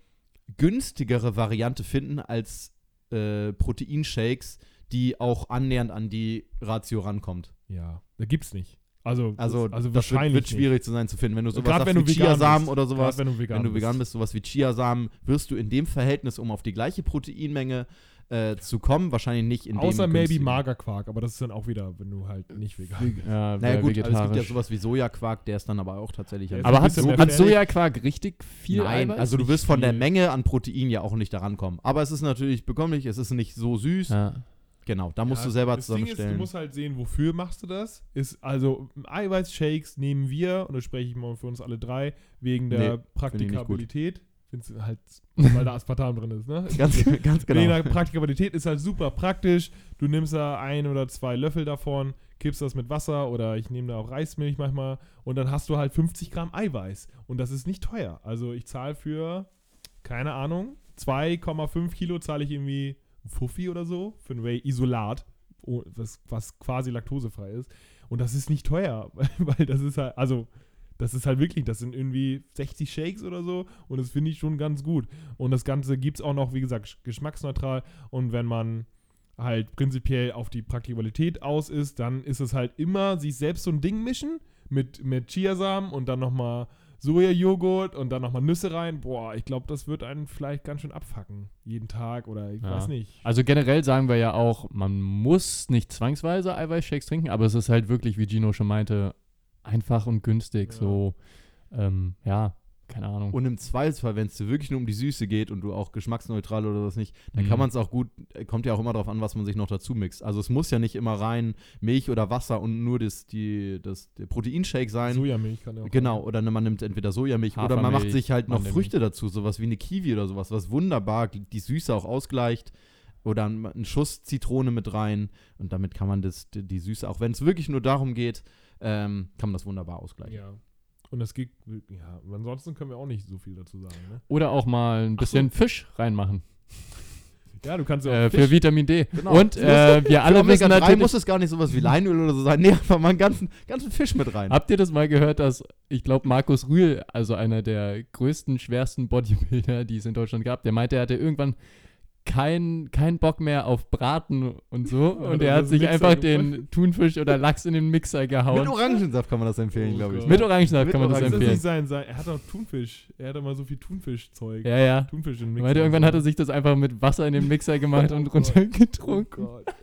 günstigere Variante finden als äh, Proteinshakes, die auch annähernd an die Ratio rankommt. Ja, da gibt's nicht. Also, Also, das, also das wird, wahrscheinlich wird schwierig zu sein zu finden. Wenn du sowas Gerade sagst wenn du wie vegan Chiasamen bist. oder sowas, wenn du vegan wenn du vegan bist. sowas wie Chiasamen, wirst du in dem Verhältnis, um auf die gleiche Proteinmenge äh, zu kommen, wahrscheinlich nicht in dem Außer maybe günstigen. Magerquark, aber das ist dann auch wieder, wenn du halt nicht vegan bist. Ja, Naja gut, also es gibt ja sowas wie Sojaquark, der ist dann aber auch tatsächlich... Ist Aber ein hat, hat. Sojaquark richtig viel Nein, Eiweiß? also du wirst von der. Menge an Protein ja auch nicht daran kommen. Aber es ist natürlich bekömmlich, es ist nicht so süß. ja. Genau, da musst Ja, du selber das Ding ist, zusammenstellen. du musst halt sehen, wofür machst du das? Ist also Eiweißshakes nehmen wir, und da spreche ich mal für uns alle drei, wegen der Nee, Praktikabilität. Findest du halt, weil da Aspartam drin ist, ne? ganz, ganz Wegen genau. der Praktikabilität ist halt super praktisch. Du nimmst da ein oder zwei Löffel davon, kippst das mit Wasser oder ich nehme da auch Reismilch manchmal und dann hast du halt 50 Gramm Eiweiß. Und das ist nicht teuer. Also ich zahle für, keine Ahnung, 2,5 Kilo zahle ich irgendwie Fuffi oder so für ein Whey-Isolat, was, was quasi laktosefrei ist. Und das ist nicht teuer, weil das ist halt, also das ist halt wirklich, das sind irgendwie 60 Shakes oder so und das finde ich schon ganz gut. Und das Ganze gibt es auch noch, wie gesagt, geschmacksneutral. Und wenn man halt prinzipiell auf die Praktikabilität aus ist, dann ist es halt immer sich selbst so ein Ding mischen mit, mit Chiasamen und dann nochmal Sojajoghurt und dann nochmal Nüsse rein. Boah, ich glaube, das wird einen vielleicht ganz schön abfacken. Jeden Tag oder ich Ja. weiß nicht. Also generell sagen wir ja auch, man muss nicht zwangsweise Eiweißshakes trinken, aber es ist halt wirklich, wie Gino schon meinte, einfach und günstig. Ja. So, ähm, ja, keine Ahnung. Und im Zweifelsfall, wenn es dir wirklich nur um die Süße geht und du auch geschmacksneutral oder was nicht, dann Mhm. kann man es auch gut, äh, kommt ja auch immer darauf an, was man sich noch dazu mixt. Also es muss ja nicht immer rein Milch oder Wasser und nur das, die, das, der Proteinshake sein. Sojamilch kann ja auch Genau, oder man nimmt entweder Sojamilch oder man macht Hafermilch, sich halt noch. Früchte dazu, sowas wie eine Kiwi oder sowas, was wunderbar die Süße auch ausgleicht. Oder ein, ein Schuss Zitrone mit rein und damit kann man das, die, die Süße, auch wenn es wirklich nur darum geht, ähm, kann man das wunderbar ausgleichen. Ja. Und das geht, ja, ansonsten können wir auch nicht so viel dazu sagen. Ne? Oder auch mal ein bisschen Fisch reinmachen. Ja, du kannst ja auch Äh, für Vitamin D. Genau. Und äh, wir alle Für wissen Omega-3 natürlich. muss es gar nicht sowas wie Leinöl oder so sein. Nee, einfach mal einen ganzen, ganzen Fisch mit rein. Habt ihr das mal gehört, dass ich glaube, Markus Rühl, also einer der größten, schwersten Bodybuilder, die es in Deutschland gab, der meinte, er hatte irgendwann keinen kein Bock mehr auf Braten und so. Und er hat das sich Mixer einfach den Thunfisch oder Lachs in den Mixer Mit gehauen. Orangensaft kann man das empfehlen, Oh glaube ich. Gott. Mit Orangensaft Mit kann man das Das empfehlen. nicht sein, sein. Er hat doch Thunfisch. Er hatte mal so viel Thunfischzeug. Ja, ja. Thunfisch im Er Mixer. meinte, irgendwann hat er sich das einfach mit Wasser in den Mixer gemacht und Oh Gott. runtergetrunken. Oh Gott.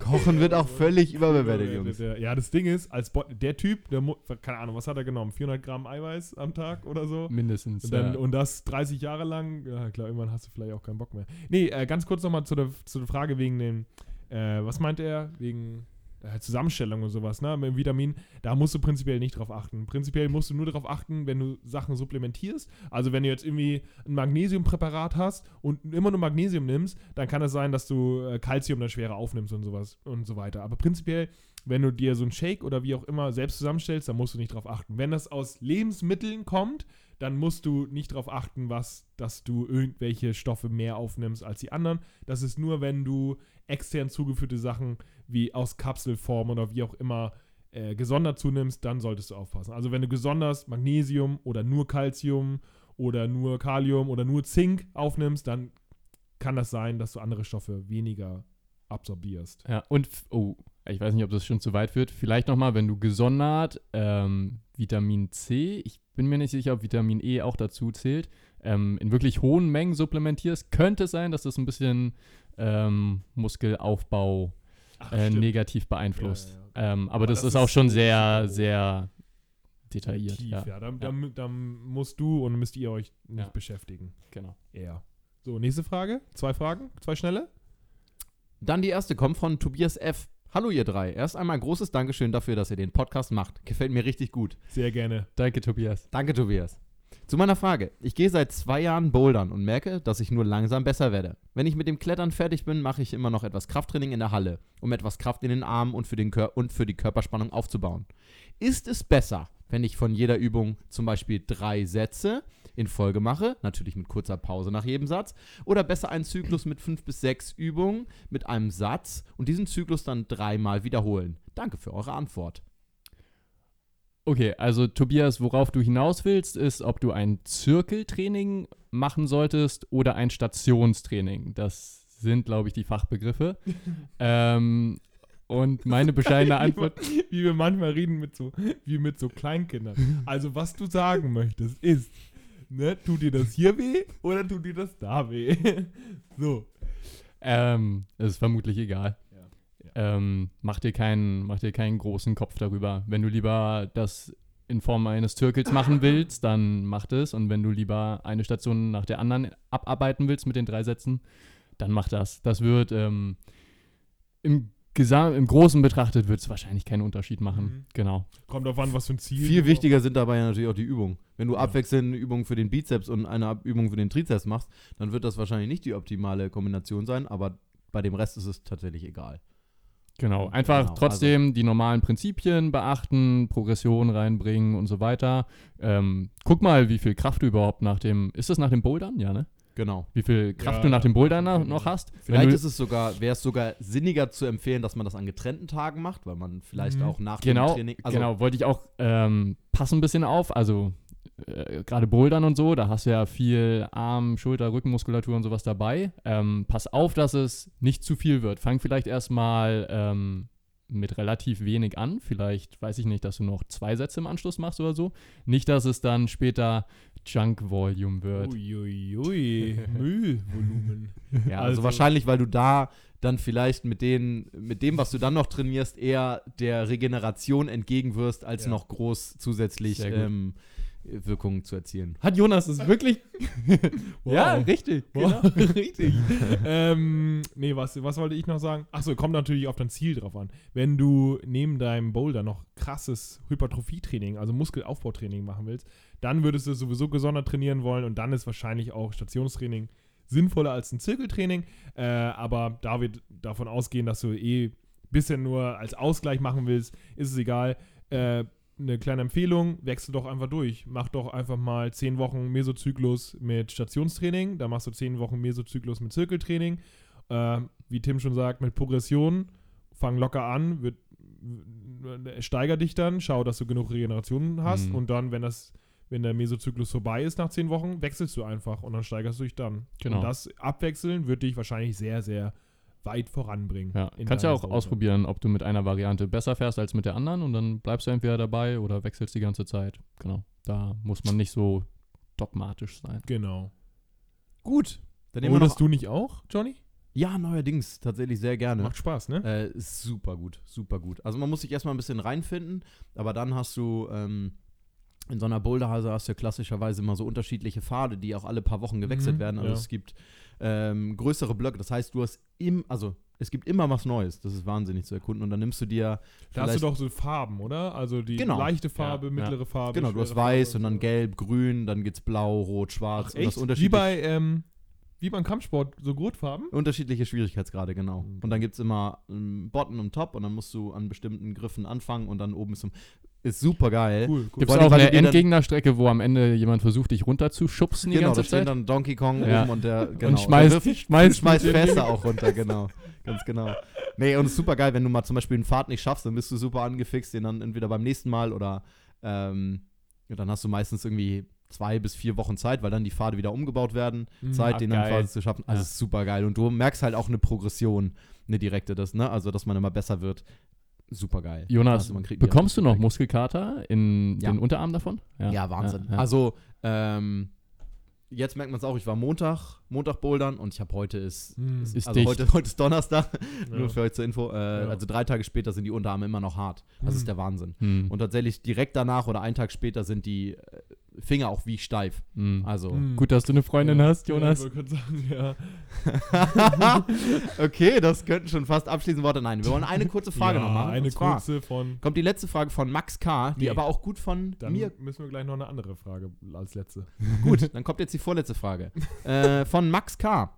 Kochen wird auch völlig überbewertet, Jungs. Ja, das Ding ist, als Bo der Typ, der, keine Ahnung, was hat er genommen? 400 Gramm Eiweiß am Tag oder so? Mindestens. Und, dann, ja. und das 30 Jahre lang, ja klar, irgendwann hast du vielleicht auch keinen Bock mehr. Nee, äh, ganz kurz nochmal zu der, zu der Frage wegen dem, äh, was meinte er? Wegen Zusammenstellung und sowas, ne? Mit Vitamin, da musst du prinzipiell nicht drauf achten. Prinzipiell musst du nur darauf achten, wenn du Sachen supplementierst. Also wenn du jetzt irgendwie ein Magnesiumpräparat hast und immer nur Magnesium nimmst, dann kann es sein, dass du äh, Calcium dann schwerer aufnimmst und sowas und so weiter. Aber prinzipiell, wenn du dir so einen Shake oder wie auch immer selbst zusammenstellst, dann musst du nicht drauf achten. Wenn das aus Lebensmitteln kommt, dann musst du nicht darauf achten, was, dass du irgendwelche Stoffe mehr aufnimmst als die anderen. Das ist nur, wenn du extern zugeführte Sachen wie aus Kapselform oder wie auch immer äh, gesondert zunimmst, dann solltest du aufpassen. Also wenn du gesondert Magnesium oder nur Calcium oder nur Kalium oder nur Zink aufnimmst, dann kann das sein, dass du andere Stoffe weniger absorbierst. Ja, und, oh, ich weiß nicht, ob das schon zu weit führt. Vielleicht nochmal, wenn du gesondert ähm, Vitamin C, ich bin mir nicht sicher, ob Vitamin E auch dazu zählt, ähm, in wirklich hohen Mengen supplementierst, könnte es sein, dass das ein bisschen ähm, Muskelaufbau äh, negativ beeinflusst. Ja, ja, Ähm, aber, Aber das, das ist ist auch schon so sehr, sehr detailliert. Tief, ja, ja. Dann, Dann, dann musst du und müsst ihr euch nicht Ja. beschäftigen. genau. Eher. So, nächste Frage. Zwei Fragen, zwei schnelle. Dann die erste kommt von Tobias F. Hallo ihr drei. Erst einmal großes Dankeschön dafür, dass ihr den Podcast macht. Gefällt mir richtig gut. Sehr gerne. Danke, Tobias. Danke, Tobias. Zu meiner Frage. Ich gehe seit zwei Jahren bouldern und merke, dass ich nur langsam besser werde. Wenn ich mit dem Klettern fertig bin, mache ich immer noch etwas Krafttraining in der Halle, um etwas Kraft in den Armen und für, den Kör und für die Körperspannung aufzubauen. Ist es besser, wenn ich von jeder Übung zum Beispiel drei Sätze in Folge mache, natürlich mit kurzer Pause nach jedem Satz, oder besser einen Zyklus mit fünf bis sechs Übungen mit einem Satz und diesen Zyklus dann dreimal wiederholen? Danke für eure Antwort. Okay, also Tobias, worauf du hinaus willst, ist, ob du ein Zirkeltraining machen solltest oder ein Stationstraining. Das sind, glaube ich, die Fachbegriffe. ähm, und meine bescheidene Antwort. Wie wir manchmal reden mit so, wie mit so Kleinkindern. Also, was du sagen möchtest, ist, ne, tut dir das hier weh oder tut dir das da weh? so. Ähm, das ist vermutlich egal. Ja. Ähm, mach, dir keinen, mach dir keinen großen Kopf darüber. Wenn du lieber das in Form eines Zirkels machen willst, dann mach das. Und wenn du lieber eine Station nach der anderen abarbeiten willst mit den drei Sätzen, dann mach das. Das wird ähm, im, Gesam im Großen betrachtet wird es wahrscheinlich keinen Unterschied machen. Mhm. Genau. Kommt auf an, was für ein Ziel. Viel wichtiger sind dabei ja natürlich auch die Übungen. Wenn du Ja. abwechselnd eine Übung für den Bizeps und eine Übung für den Trizeps machst, dann wird das wahrscheinlich nicht die optimale Kombination sein, aber bei dem Rest ist es tatsächlich egal. Genau. Einfach Genau, trotzdem die normalen Prinzipien beachten, Progression reinbringen und so weiter. Ähm, guck mal, wie viel Kraft du überhaupt nach dem. Ist das nach dem Bouldern? Ja, ne? Genau. Wie viel Kraft Ja, du nach dem ja, Bouldern genau. noch hast. Vielleicht ist es sogar, wäre es sogar sinniger zu empfehlen, dass man das an getrennten Tagen macht, weil man vielleicht Mhm. auch nach genau, dem Training. Also, genau, wollte ich auch ähm, passen ein bisschen auf. Also äh, gerade Bouldern und so, da hast du ja viel Arm, Schulter, Rückenmuskulatur und sowas dabei. Ähm, pass auf, dass es nicht zu viel wird. Fang vielleicht erstmal ähm, mit relativ wenig an. Vielleicht, weiß ich nicht, dass du noch zwei Sätze im Anschluss machst oder so. Nicht, dass es dann später Junk Volume wird. Uiuiui, Müllvolumen. Ja, also, Also- wahrscheinlich, weil du da dann vielleicht mit, den, mit dem, was du dann noch trainierst, eher der Regeneration entgegenwirst, als Ja. noch groß zusätzlich ähm, Wirkungen zu erzielen. Hat Jonas das wirklich? Wow. Ja, richtig. Wow, Genau. richtig. ähm, nee, was, was wollte ich noch sagen? Achso, kommt natürlich auf dein Ziel drauf an. Wenn du neben deinem Boulder noch krasses Hypertrophietraining, also Muskelaufbautraining machen willst, dann würdest du sowieso gesondert trainieren wollen und dann ist wahrscheinlich auch Stationstraining sinnvoller als ein Zirkeltraining. Äh, aber da wir davon ausgehen, dass du eh bisschen nur als Ausgleich machen willst, ist es egal. Äh, eine kleine Empfehlung, wechsel doch einfach durch. Mach doch einfach mal 10 Wochen Mesozyklus mit Stationstraining, dann machst du 10 Wochen Mesozyklus mit Zirkeltraining. Äh, wie Tim schon sagt, mit Progression, fang locker an, wird, w- steiger dich dann, schau, dass du genug Regeneration hast Mhm. und dann, wenn das wenn der Mesozyklus vorbei ist nach 10 Wochen, wechselst du einfach und dann steigerst du dich dann. Genau. Und das Abwechseln wird dich wahrscheinlich sehr, sehr weit voranbringen. Ja, kannst ja auch Soße. ausprobieren, ob du mit einer Variante besser fährst als mit der anderen und dann bleibst du entweder dabei oder wechselst die ganze Zeit. Genau. Da muss man nicht so dogmatisch sein. Genau. Gut. Dann nehmen wir noch. Wurdest du nicht auch, Johnny? Ja, neuerdings tatsächlich sehr gerne. Macht Spaß, ne? Äh, ist super gut, super gut. Also man muss sich erstmal ein bisschen reinfinden, aber dann hast du ähm, in so einer Boulderhase hast du ja klassischerweise immer so unterschiedliche Pfade, die auch alle paar Wochen gewechselt Mhm, werden. Also ja. es gibt ähm, größere Blöcke. Das heißt, du hast im, also es gibt immer was Neues. Das ist wahnsinnig zu erkunden. Und dann nimmst du dir Da hast du doch so Farben, oder? Also die Genau. leichte Farbe, Ja, mittlere Farbe. genau, du hast schwere Farbe weiß und dann gelb, grün, dann geht's blau, rot, schwarz Ach, und das? Wie bei, ähm, wie beim Kampfsport, so Gurtfarben? unterschiedliche Schwierigkeitsgrade, genau. Mhm. Und dann gibt es immer ähm, Bottom und Top und dann musst du an bestimmten Griffen anfangen und dann oben ist, so- ist super geil. Cool, cool. Gibt es Vor allem, auch eine Endgegnerstrecke, wo am Ende jemand versucht, dich runterzuschubsen Genau, da ganze steht Zeit? dann Donkey Kong Ja. oben und der genau, und schmeißt, der wirft- schmeißt, schmeißt Fässer auch runter, genau. Ganz genau. Nee, und es ist super geil, wenn du mal zum Beispiel einen Pfad nicht schaffst, dann bist du super angefixt, den dann entweder beim nächsten Mal oder ähm, dann hast du meistens irgendwie zwei bis vier Wochen Zeit, weil dann die Pfade wieder umgebaut werden. Mhm. Zeit, Ach, den dann quasi zu schaffen. Also Ja. es ist super geil. Und du merkst halt auch eine Progression, eine direkte, das, ne? Also, dass man immer besser wird. Super geil. Jonas, Also man kriegt wieder bekommst du noch Feedback. Muskelkater in Ja. den Unterarm davon? Ja, Wahnsinn. Ja, ja. Also, ähm, jetzt merkt man es auch, ich war Montag, Montag bouldern und ich habe heute ist, Mhm. Ist also dicht. heute, heute ist Donnerstag, Ja. nur für euch zur Info. Äh, Ja. Also drei Tage später sind die Unterarme immer noch hart. Das Mhm. ist der Wahnsinn. Hm. Und tatsächlich direkt danach oder einen Tag später sind die äh, Finger auch wie steif. Hm. Also. Mhm. Gut, dass du eine Freundin Ja, hast, Jonas. Ja, sagen, ja. okay, das könnten schon fast abschließende Worte. Nein, wir wollen eine kurze Frage ja, noch machen. Eine kurze von. kommt die letzte Frage von Max K., die Nee. aber auch gut von Dann mir müssen wir gleich noch eine andere Frage als letzte. Gut, dann kommt jetzt die vorletzte Frage. äh, von Max K.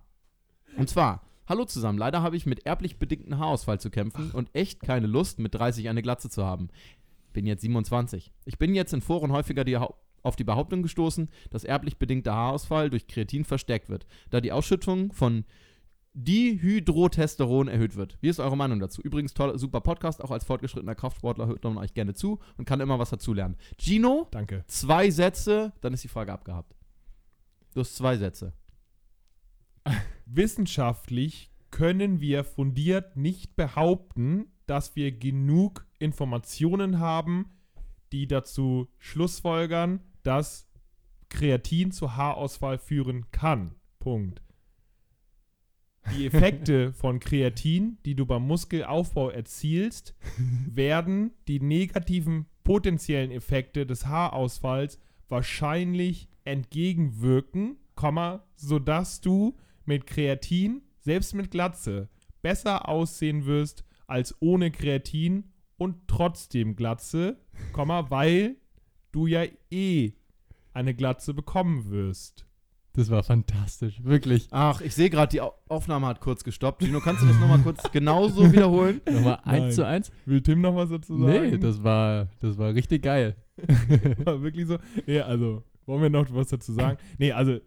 Und zwar, hallo zusammen, leider habe ich mit erblich bedingten Haarausfall zu kämpfen und echt keine Lust, mit 30 eine Glatze zu haben. Bin jetzt 27. Ich bin jetzt in Foren häufiger die Hau- auf die Behauptung gestoßen, dass erblich bedingter Haarausfall durch Kreatin verstärkt wird, da die Ausschüttung von Dihydrotestosteron erhöht wird. Wie ist eure Meinung dazu? Übrigens, toller, super Podcast, auch als fortgeschrittener Kraftsportler hört man euch gerne zu und kann immer was dazulernen. Gino, Danke. zwei Sätze, dann ist die Frage abgehabt. Du hast zwei Sätze. Wissenschaftlich können wir fundiert nicht behaupten, dass wir genug Informationen haben, die dazu schlussfolgern, dass Kreatin zu Haarausfall führen kann. Punkt. Die Effekte von Kreatin, die du beim Muskelaufbau erzielst, werden die negativen potenziellen Effekte des Haarausfalls wahrscheinlich entgegenwirken, Komma, sodass du mit Kreatin, selbst mit Glatze, besser aussehen wirst als ohne Kreatin und trotzdem Glatze, Komma, weil du ja eh eine Glatze bekommen wirst. Das war fantastisch, wirklich. Ach, ich sehe gerade, die Au- Aufnahme hat kurz gestoppt. Gino, kannst du das nochmal kurz genauso wiederholen? Nochmal eins zu eins? Will Tim noch was dazu sagen? Nee, das war, das war richtig geil. war wirklich so. Nee, also, wollen wir noch was dazu sagen? Nee, also,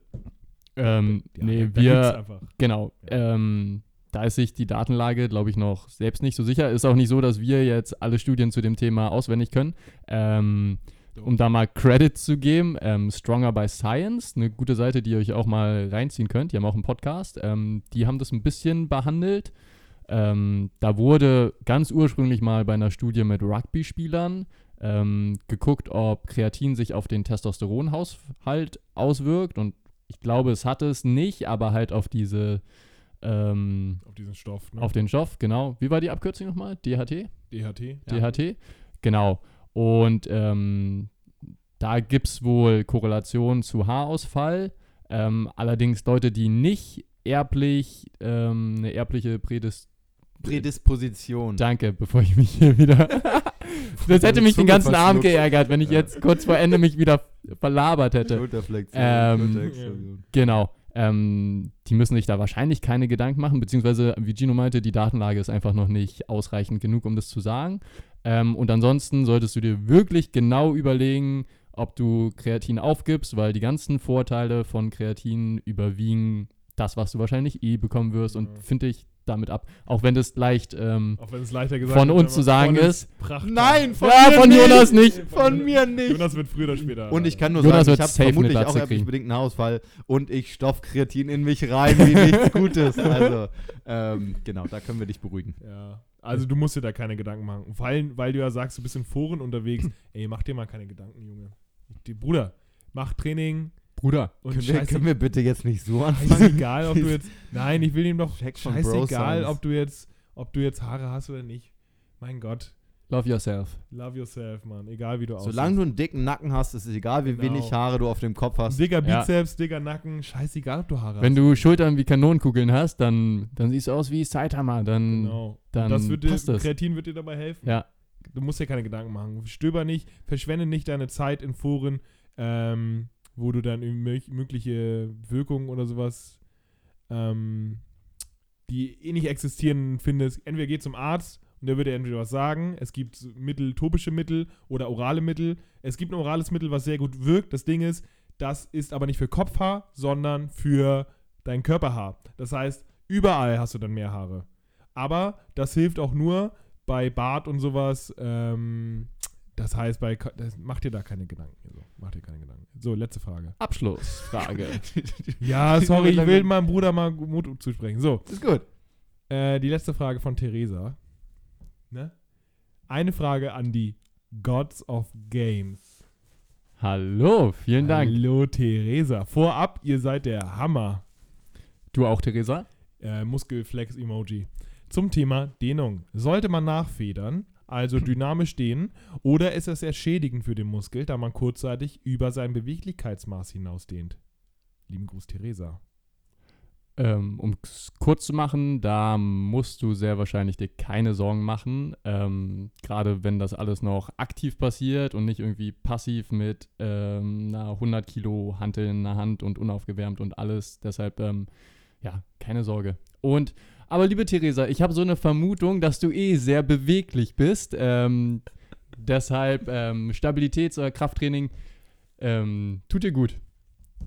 Ähm, ja, nee, wir, einfach. genau, ähm, da ist sich die Datenlage, glaube ich, noch selbst nicht so sicher. Ist auch nicht so, dass wir jetzt alle Studien zu dem Thema auswendig können. Ähm, um da mal Credit zu geben, ähm, Stronger by Science, eine gute Seite, die ihr euch auch mal reinziehen könnt. Die haben auch einen Podcast. Ähm, die haben das ein bisschen behandelt. Ähm, da wurde ganz ursprünglich mal bei einer Studie mit Rugby-Spielern ähm, geguckt, ob Kreatin sich auf den Testosteronhaushalt auswirkt. Und ich glaube, es hat es nicht, aber halt auf diese, ähm, Auf diesen Stoff, ne? auf den Stoff, genau. Wie war die Abkürzung nochmal? DHT? DHT. DHT. Genau. Und ähm, da gibt es wohl Korrelation zu Haarausfall. Ähm, allerdings Leute, die nicht erblich, ähm, eine erbliche Prädis Prädisposition. Danke, bevor ich mich hier wieder. das hätte mich den ganzen Abend geärgert, wenn ich Ja. jetzt kurz vor Ende mich wieder verlabert hätte. Schulterflexion. Ähm. Genau. Ähm, die müssen sich da wahrscheinlich keine Gedanken machen, beziehungsweise, wie Gino meinte, die Datenlage ist einfach noch nicht ausreichend genug, um das zu sagen. Ähm, und ansonsten solltest du dir wirklich genau überlegen, ob du Kreatin aufgibst, weil die ganzen Vorteile von Kreatin überwiegen das, was du wahrscheinlich eh bekommen wirst. Und Ja. finde ich damit ab. Auch wenn das leicht ähm, Auch wenn es leichter gesagt von uns zu sagen ist. Nein, von Ja, mir von nicht. Jonas nicht. Von mir nicht. Jonas wird früher oder später. Und ich kann nur Jonas sagen, ich habe vermutlich auch erblich kriegen. bedingten Haarausfall und ich stopf Kreatin in mich rein wie nichts Gutes. Also, ähm, genau, da können wir dich beruhigen. Ja. Also du musst dir da keine Gedanken machen. Vor allem, weil du ja sagst, du bist in Foren unterwegs. Ey, mach dir mal keine Gedanken, Junge. Die Bruder, mach Training Bruder, und Können wir, können wir bitte jetzt nicht so anfangen? scheißegal, ob du jetzt. Nein, ich will ihm doch Check scheißegal, ob du jetzt, ob du jetzt Haare hast oder nicht. Mein Gott. Love yourself. Love yourself, Mann. Egal wie du aussiehst. Solange du einen dicken Nacken hast, ist es egal, wie Genau. wenig Haare du auf dem Kopf hast. Dicker Ja. Bizeps, dicker Nacken, scheißegal, ob du Haare Wenn hast. du Schultern wie Kanonenkugeln hast, dann, dann siehst du aus wie Saitama. Dann, Genau. dann das wird dir, passt das. Kreatin wird dir dabei helfen. Ja, Du musst dir keine Gedanken machen. Stöber nicht, verschwende nicht deine Zeit in Foren, ähm, wo du dann mög- mögliche Wirkungen oder sowas, ähm, die eh nicht existieren, findest. Entweder geh zum Arzt und der würde entweder was sagen. Es gibt Mittel, topische Mittel oder orale Mittel. Es gibt ein orales Mittel, was sehr gut wirkt. Das Ding ist, das ist aber nicht für Kopfhaar, sondern für dein Körperhaar. Das heißt, überall hast du dann mehr Haare. Aber das hilft auch nur bei Bart und sowas. Ähm, das heißt, bei das, mach dir da keine Gedanken. So, mach dir keine Gedanken. So, letzte Frage. Abschlussfrage. Ja, sorry, ich will meinem Bruder mal Mut zusprechen. So, Ist gut. äh, die letzte Frage von Theresa. Ne? Eine Frage an die Gods of Games. Hallo, vielen Dank. Hallo, Theresa. Vorab, ihr seid der Hammer. Du auch, Theresa? äh, Muskelflex-Emoji. Zum Thema Dehnung. Sollte man nachfedern, also dynamisch dehnen, oder ist es sehr schädigend für den Muskel, da man kurzzeitig über sein Beweglichkeitsmaß hinaus dehnt? Lieben Gruß, Theresa. Ähm, um es kurz zu machen, da musst du sehr wahrscheinlich dir keine Sorgen machen. Ähm, Gerade wenn das alles noch aktiv passiert und nicht irgendwie passiv mit ähm, einer 100 Kilo Hantel in der Hand und unaufgewärmt und alles. Deshalb, ähm, ja, keine Sorge. Und, aber liebe Theresa, ich habe so eine Vermutung, dass du eh sehr beweglich bist. Ähm, deshalb ähm, Stabilitäts- oder Krafttraining tut dir gut.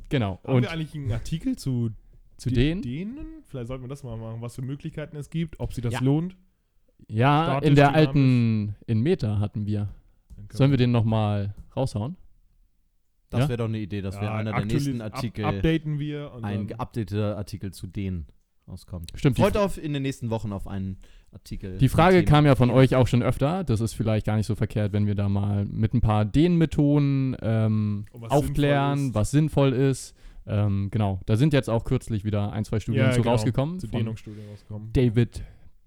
Genau. Haben Und wir eigentlich einen Artikel zu zu de- denen? Dehnen? Vielleicht sollten wir das mal machen, was für Möglichkeiten es gibt, ob sie das Ja. lohnt. Ja, Statisch, in der dynamisch. alten, in Meter hatten wir. Sollen wir den nochmal raushauen? Das Ja? wäre doch eine Idee, dass wir Ja, einer der nächsten up- Artikel, updaten wir. Und ein geupdateter Artikel zu denen rauskommt. Stimmt, Freut auf in den nächsten Wochen auf einen Artikel. die Frage kam ja von euch auch schon öfter. Das ist vielleicht gar nicht so verkehrt, wenn wir da mal mit ein paar Dehnmethoden ähm, was aufklären, sinnvoll was sinnvoll ist. Ähm, genau, da sind jetzt auch kürzlich wieder ein, zwei Studien ja, zu genau, rausgekommen. Zu Dehnungsstudien rausgekommen. David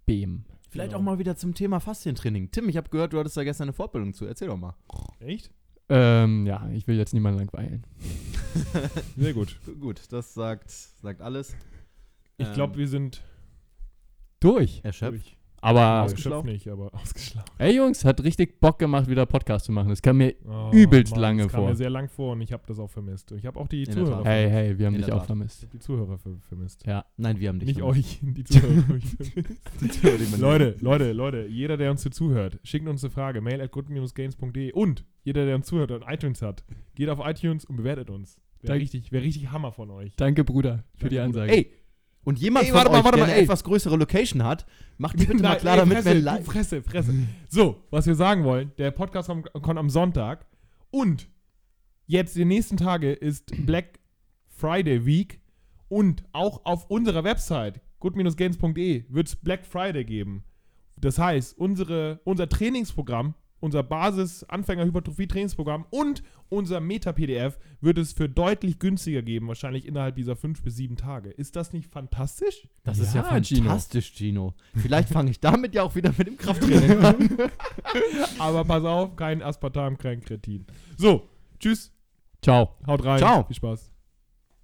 Behm. Vielleicht Genau. auch mal wieder zum Thema Faszientraining. Tim, ich habe gehört, du hattest da gestern eine Fortbildung zu. Erzähl doch mal. Echt? Ähm, ja, ich will jetzt niemanden langweilen. Sehr gut. Gut, das sagt, sagt alles. Ich Ähm, glaube, wir sind Durch. Erschöpft. durch. Aber, Ausgeschöpft nicht, aber ausgeschlafen. ey Jungs, hat richtig Bock gemacht, wieder Podcast zu machen. Das kam mir Oh, Übelst Mann, lange das kam vor. mir sehr lang vor und ich habe das auch vermisst. Ich habe auch die der Zuhörer, Tat. Hey, vermisst. hey, wir haben In dich auch vermisst. die Zuhörer ver vermisst. Ja. Nein, wir haben dich Nicht vermisst. euch, die Zuhörer haben mich vermisst. Die Zuhörer, die Leute, Leute, Leute, jeder, der uns hier zuhört, schickt uns eine Frage, mail at good-games.de und jeder, der uns zuhört und iTunes hat, geht auf iTunes und bewertet uns. Wäre richtig, wär richtig Hammer von euch. Danke, Bruder, für die Danke, Bruder. Ansage. Ey, und jemand Ey, von warte mal, euch, warte der mal, eine ey. etwas größere Location hat, macht die bitte mal Nein, klar, ey, damit Fresse, wir live... Fresse, Fresse. So, was wir sagen wollen, der Podcast kommt, kommt am Sonntag und jetzt die nächsten Tage ist Black Friday Week und auch auf unserer Website good-games.de wird es Black Friday geben. Das heißt, unsere, unser Trainingsprogramm, unser Basis-Anfänger-Hypertrophie-Trainingsprogramm und unser Meta-PDF wird es für deutlich günstiger geben, wahrscheinlich innerhalb dieser fünf bis sieben Tage. Ist das nicht fantastisch? Das ist ja Ja, Gino. fantastisch, Gino. Vielleicht fange ich damit ja auch wieder mit dem Krafttraining an. Aber pass auf, kein Aspartam, kein Kretin. So, tschüss, Ciao. haut rein. Ciao. Viel Spaß.